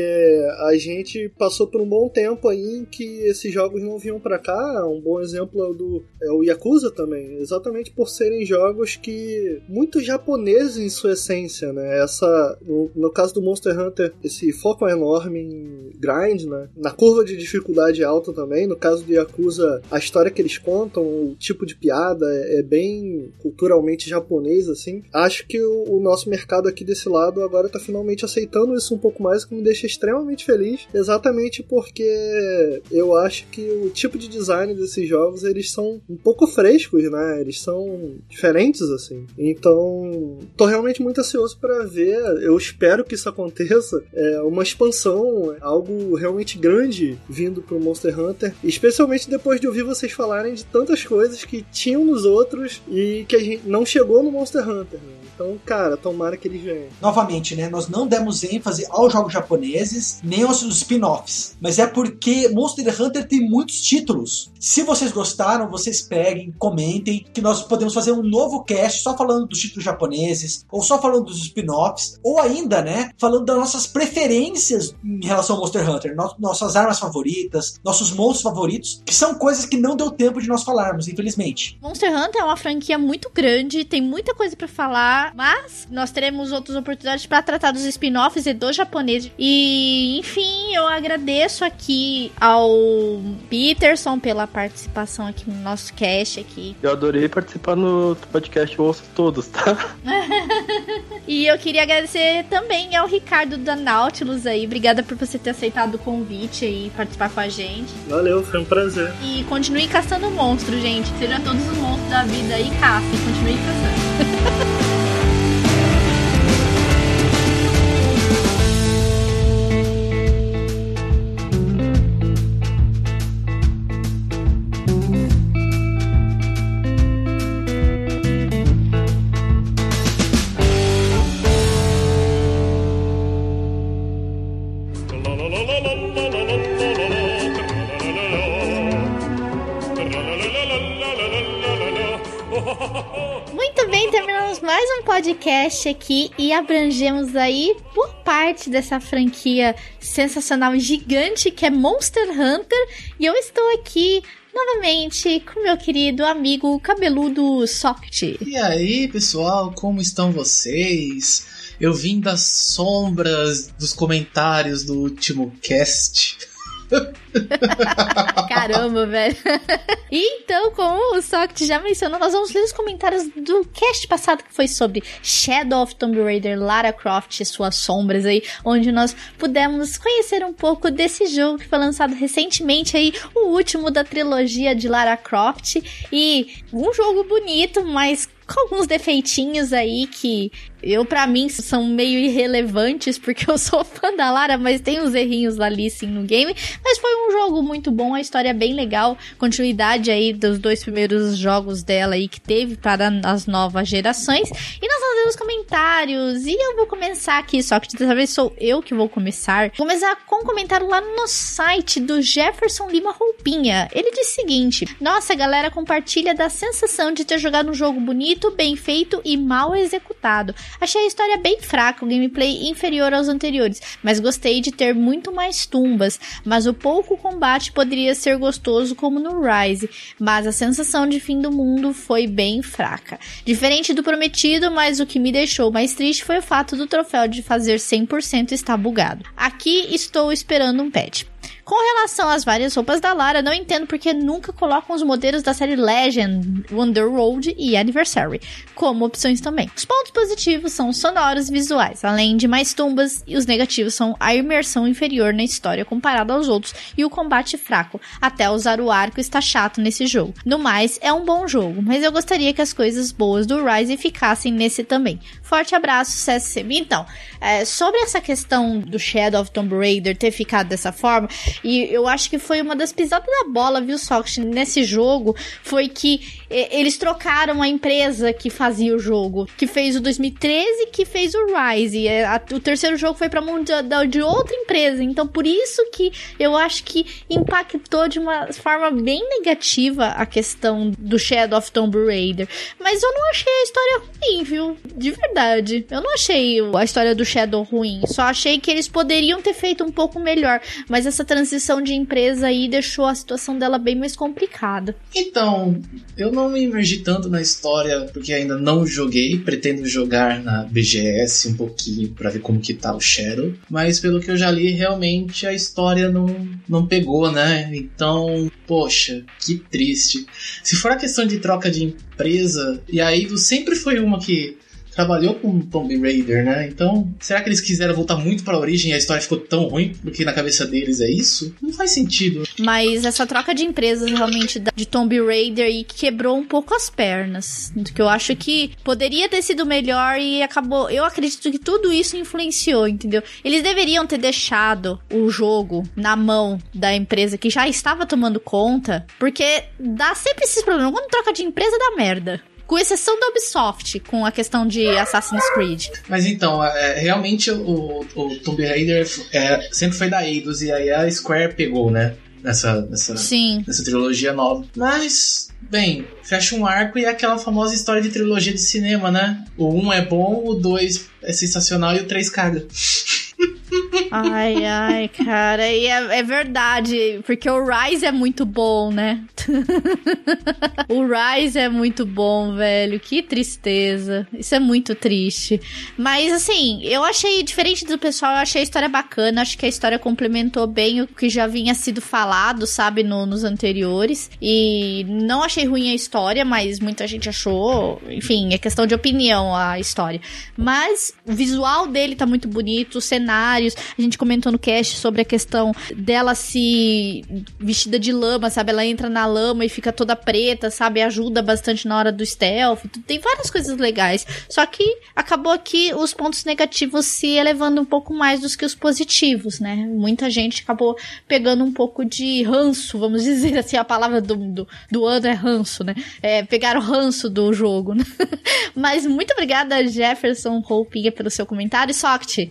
a gente passou por um bom tempo aí em que esses jogos não vinham para cá. Um bom exemplo é o do é o Yakuza também, exatamente por serem jogos que muito japoneses em sua essência, né? Essa no, no caso do Monster Hunter, esse foco enorme em grind, né? Na curva de dificuldade alta também. No caso do Yakuza, a história que eles contam, o tipo de piada é, é bem culturalmente japonês, assim. Acho que o, o nosso mercado aqui desse lado agora tá finalmente aceitando isso um pouco mais, o que me deixa extremamente feliz, exatamente porque eu acho que o tipo de design desses jogos, eles são um pouco frescos, né? Eles são diferentes, assim. Então, tô realmente muito ansioso para ver, eu espero que isso aconteça, é, uma expansão, algo realmente grande vindo pro Monster Hunter, especialmente depois de ouvir vocês falarem de tantas coisas que tinham nos outros e que a gente não chegou no Monster Hunter, né? Então, cara, tomara que eles venham. Novamente, né? Nós não demos ênfase aos jogos japoneses, nem aos spin-offs. Mas é porque Monster Hunter tem muitos títulos. Se vocês gostaram, vocês peguem, comentem, que nós podemos fazer um novo cast só falando dos títulos japoneses, ou só falando dos spin-offs, ou ainda, né, falando das nossas preferências em relação ao Monster Hunter, no nossas armas favoritas, nossos monstros favoritos, que são coisas que não deu tempo de nós falarmos, infelizmente. Monster Hunter é uma franquia muito grande, tem muita coisa para falar mas nós teremos outras oportunidades para tratar dos spin-offs e do japonês. E, enfim, eu agradeço aqui ao Peterson pela participação aqui no nosso cast aqui. Eu adorei participar no podcast, eu ouço todos, tá? e eu queria agradecer também ao Ricardo da Nautilus aí. Obrigada por você ter aceitado o convite e participar com a gente. Valeu, foi um prazer. E continue caçando monstros, gente. Seja todos os monstros da vida aí, caça e continue caçando. podcast aqui e abrangemos aí por parte dessa franquia sensacional gigante que é Monster Hunter. E eu estou aqui novamente com meu querido amigo cabeludo Soft. E aí, pessoal, como estão vocês? Eu vim das sombras dos comentários do último cast. Caramba, velho. E então, como o Socket já mencionou, nós vamos ler os comentários do cast passado que foi sobre Shadow of Tomb Raider, Lara Croft e suas sombras aí, onde nós pudemos conhecer um pouco desse jogo que foi lançado recentemente aí, o último da trilogia de Lara Croft e um jogo bonito, mas com alguns defeitinhos aí que eu, para mim, são meio irrelevantes, porque eu sou fã da Lara, mas tem uns errinhos ali sim no game. Mas foi um jogo muito bom, a história é bem legal. Continuidade aí dos dois primeiros jogos dela aí que teve para as novas gerações. E nós vamos ver os comentários. E eu vou começar aqui, só que dessa vez sou eu que vou começar. Vou começar com um comentário lá no site do Jefferson Lima Roupinha. Ele diz o seguinte: Nossa, galera compartilha da sensação de ter jogado um jogo bonito, bem feito e mal executado. Achei a história bem fraca, o gameplay inferior aos anteriores, mas gostei de ter muito mais tumbas. Mas o pouco combate poderia ser gostoso como no Rise, mas a sensação de fim do mundo foi bem fraca. Diferente do prometido, mas o que me deixou mais triste foi o fato do troféu de fazer 100% estar bugado. Aqui estou esperando um patch. Com relação às várias roupas da Lara, não entendo porque nunca colocam os modelos da série Legend, Wonder Road e Anniversary como opções também. Os pontos positivos são sonoros e visuais, além de mais tumbas, e os negativos são a imersão inferior na história comparada aos outros e o combate fraco. Até usar o arco está chato nesse jogo. No mais, é um bom jogo, mas eu gostaria que as coisas boas do Rise ficassem nesse também. Forte abraço, CSCB. Então, é, sobre essa questão do Shadow of Tomb Raider ter ficado dessa forma, e eu acho que foi uma das pisadas da bola, viu, Sox, nesse jogo, foi que eles trocaram a empresa que fazia o jogo, que fez o 2013, que fez o Rise. O terceiro jogo foi pra mão de, de outra empresa. Então, por isso que eu acho que impactou de uma forma bem negativa a questão do Shadow of Tomb Raider. Mas eu não achei a história ruim, viu? De verdade. Eu não achei a história do Shadow ruim. Só achei que eles poderiam ter feito um pouco melhor. Mas essa transição de empresa aí deixou a situação dela bem mais complicada. Então, eu não me imergi tanto na história porque ainda não joguei. Pretendo jogar na BGS um pouquinho para ver como que tá o Shadow. Mas pelo que eu já li, realmente a história não, não pegou, né? Então, poxa, que triste. Se for a questão de troca de empresa, e a Eidos sempre foi uma que trabalhou com Tomb Raider, né? Então, será que eles quiseram voltar muito para a origem e a história ficou tão ruim porque na cabeça deles é isso? Não faz sentido. Mas essa troca de empresas realmente de Tomb Raider e quebrou um pouco as pernas, que eu acho que poderia ter sido melhor e acabou. Eu acredito que tudo isso influenciou, entendeu? Eles deveriam ter deixado o jogo na mão da empresa que já estava tomando conta, porque dá sempre esses problemas. Quando troca de empresa dá merda. Com exceção da Ubisoft, com a questão de Assassin's Creed. Mas então, é, realmente o, o Tomb Raider é, sempre foi da Eidos e aí a Square pegou, né? Nessa, nessa, Sim. nessa trilogia nova. Mas, bem, fecha um arco e é aquela famosa história de trilogia de cinema, né? O 1 um é bom, o 2 é sensacional e o 3 caga. Ai, ai, cara, e é, é, verdade, porque o Rise é muito bom, né? o Rise é muito bom, velho. Que tristeza. Isso é muito triste. Mas, assim, eu achei, diferente do pessoal, eu achei a história bacana. Acho que a história complementou bem o que já vinha sido falado, sabe, no, nos anteriores. E não achei ruim a história, mas muita gente achou. Enfim, é questão de opinião a história. Mas o visual dele tá muito bonito, os cenários. A gente comentou no cast sobre a questão dela se vestida de lama, sabe? Ela entra na lama e fica toda preta, sabe? Ajuda bastante na hora do stealth. Tem várias coisas legais. Só que acabou aqui os pontos negativos se elevando um pouco mais dos que os positivos, né? Muita gente acabou pegando um pouco de ranço, vamos dizer assim, a palavra do, do, do ano é ranço, né? É, pegaram ranço do jogo, né? Mas muito obrigada, Jefferson Roupinha, pelo seu comentário. Socket,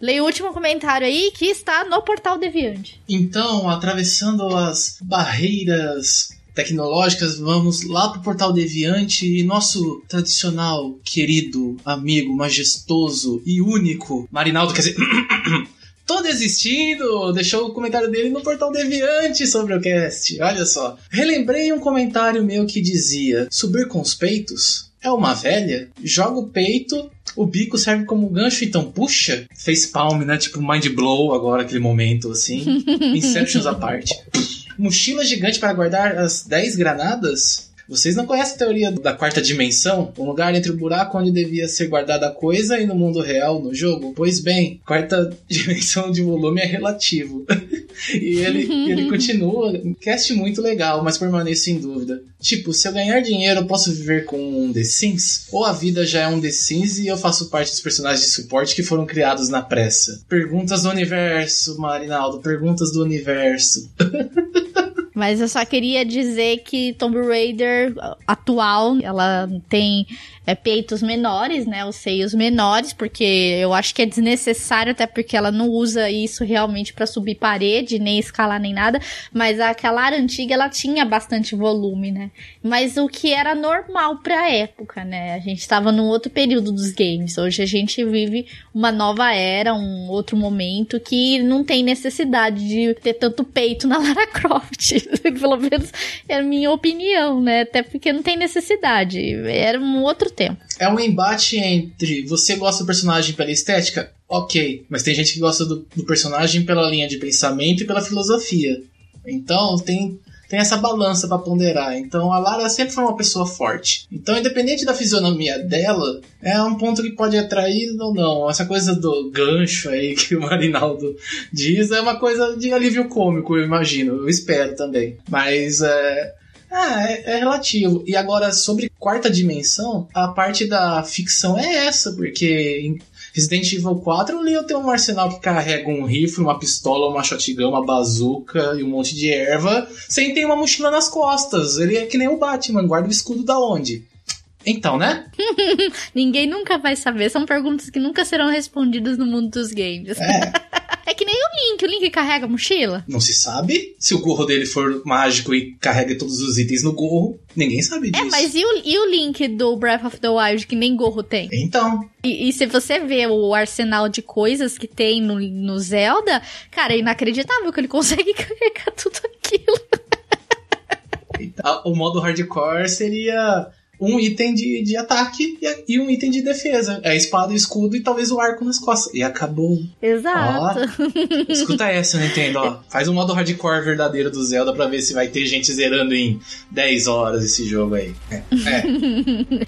leia o último comentário aí que está no portal Deviante. Então, atravessando as barreiras tecnológicas, vamos lá pro Portal Deviante e nosso tradicional, querido, amigo, majestoso e único Marinaldo, quer dizer. Tô desistindo! Deixou o comentário dele no Portal Deviante sobre o cast. Olha só. Relembrei um comentário meu que dizia: subir com os peitos é uma velha, joga o peito, o bico serve como gancho, então puxa. Face palm, né? Tipo mind blow agora, aquele momento assim. Inceptions à parte. Mochila gigante para guardar as 10 granadas? Vocês não conhecem a teoria da quarta dimensão? Um lugar entre o buraco onde devia ser guardada a coisa e no mundo real, no jogo? Pois bem, quarta dimensão de volume é relativo. e ele, ele continua, cast muito legal, mas permaneço em dúvida. Tipo, se eu ganhar dinheiro, eu posso viver com um The Sims? Ou a vida já é um The Sims e eu faço parte dos personagens de suporte que foram criados na pressa? Perguntas do universo, Marinaldo, perguntas do universo. Mas eu só queria dizer que Tomb Raider atual, ela tem é, peitos menores, né? Os seios menores, porque eu acho que é desnecessário, até porque ela não usa isso realmente para subir parede, nem escalar, nem nada. Mas aquela área antiga, ela tinha bastante volume, né? Mas o que era normal pra época, né? A gente tava num outro período dos games. Hoje a gente vive uma nova era, um outro momento que não tem necessidade de ter tanto peito na Lara Croft. Pelo menos é a minha opinião, né? Até porque não tem necessidade. Era um outro tempo. É um embate entre você gosta do personagem pela estética? Ok, mas tem gente que gosta do, do personagem pela linha de pensamento e pela filosofia. Então tem tem essa balança para ponderar. Então a Lara sempre foi uma pessoa forte. Então, independente da fisionomia dela, é um ponto que pode atrair ou não. Essa coisa do gancho aí que o Marinaldo diz é uma coisa de alívio cômico, eu imagino. Eu espero também. Mas é. Ah, é, é, relativo. E agora, sobre quarta dimensão, a parte da ficção é essa, porque em Resident Evil 4 o Leon tem um arsenal que carrega um rifle, uma pistola, uma shotgun, uma bazuca e um monte de erva, sem ter uma mochila nas costas. Ele é que nem o Batman, guarda o escudo da onde? Então, né? Ninguém nunca vai saber. São perguntas que nunca serão respondidas no mundo dos games. É. É que nem o Link. O Link carrega a mochila? Não se sabe. Se o gorro dele for mágico e carrega todos os itens no gorro, ninguém sabe disso. É, mas e o, e o Link do Breath of the Wild, que nem gorro tem? Então. E, e se você vê o arsenal de coisas que tem no, no Zelda, cara, é inacreditável que ele consegue carregar tudo aquilo. o modo hardcore seria um item de, de ataque e, e, um item de defesa. É a espada, o escudo e talvez o arco nas costas. E acabou. Exato. Ó, escuta essa, Nintendo. Ó. Faz um modo hardcore verdadeiro do Zelda pra ver se vai ter gente zerando em 10 horas esse jogo aí. É.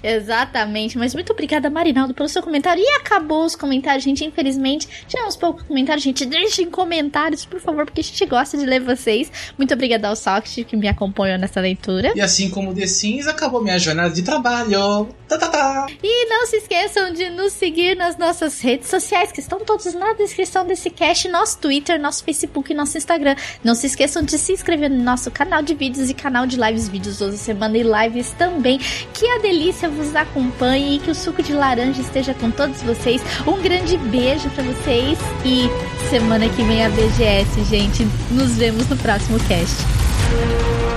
é. Exatamente. Mas muito obrigada, Marinaldo, pelo seu comentário. E acabou os comentários, gente. Infelizmente, tivemos poucos comentários. Gente, deixem comentários, por favor, porque a gente gosta de ler vocês. Muito obrigada ao Socket que me acompanhou nessa leitura. E assim como The Sims, acabou minha jornada de trabalho. Tá, tá, tá. E não se esqueçam de nos seguir nas nossas redes sociais, que estão todas na descrição desse cast, nosso Twitter, nosso Facebook e nosso Instagram. Não se esqueçam de se inscrever no nosso canal de vídeos e canal de lives, vídeos toda semana e lives também. Que a delícia vos acompanhe e que o suco de laranja esteja com todos vocês. Um grande beijo para vocês e semana que vem a BGS, gente. Nos vemos no próximo cast.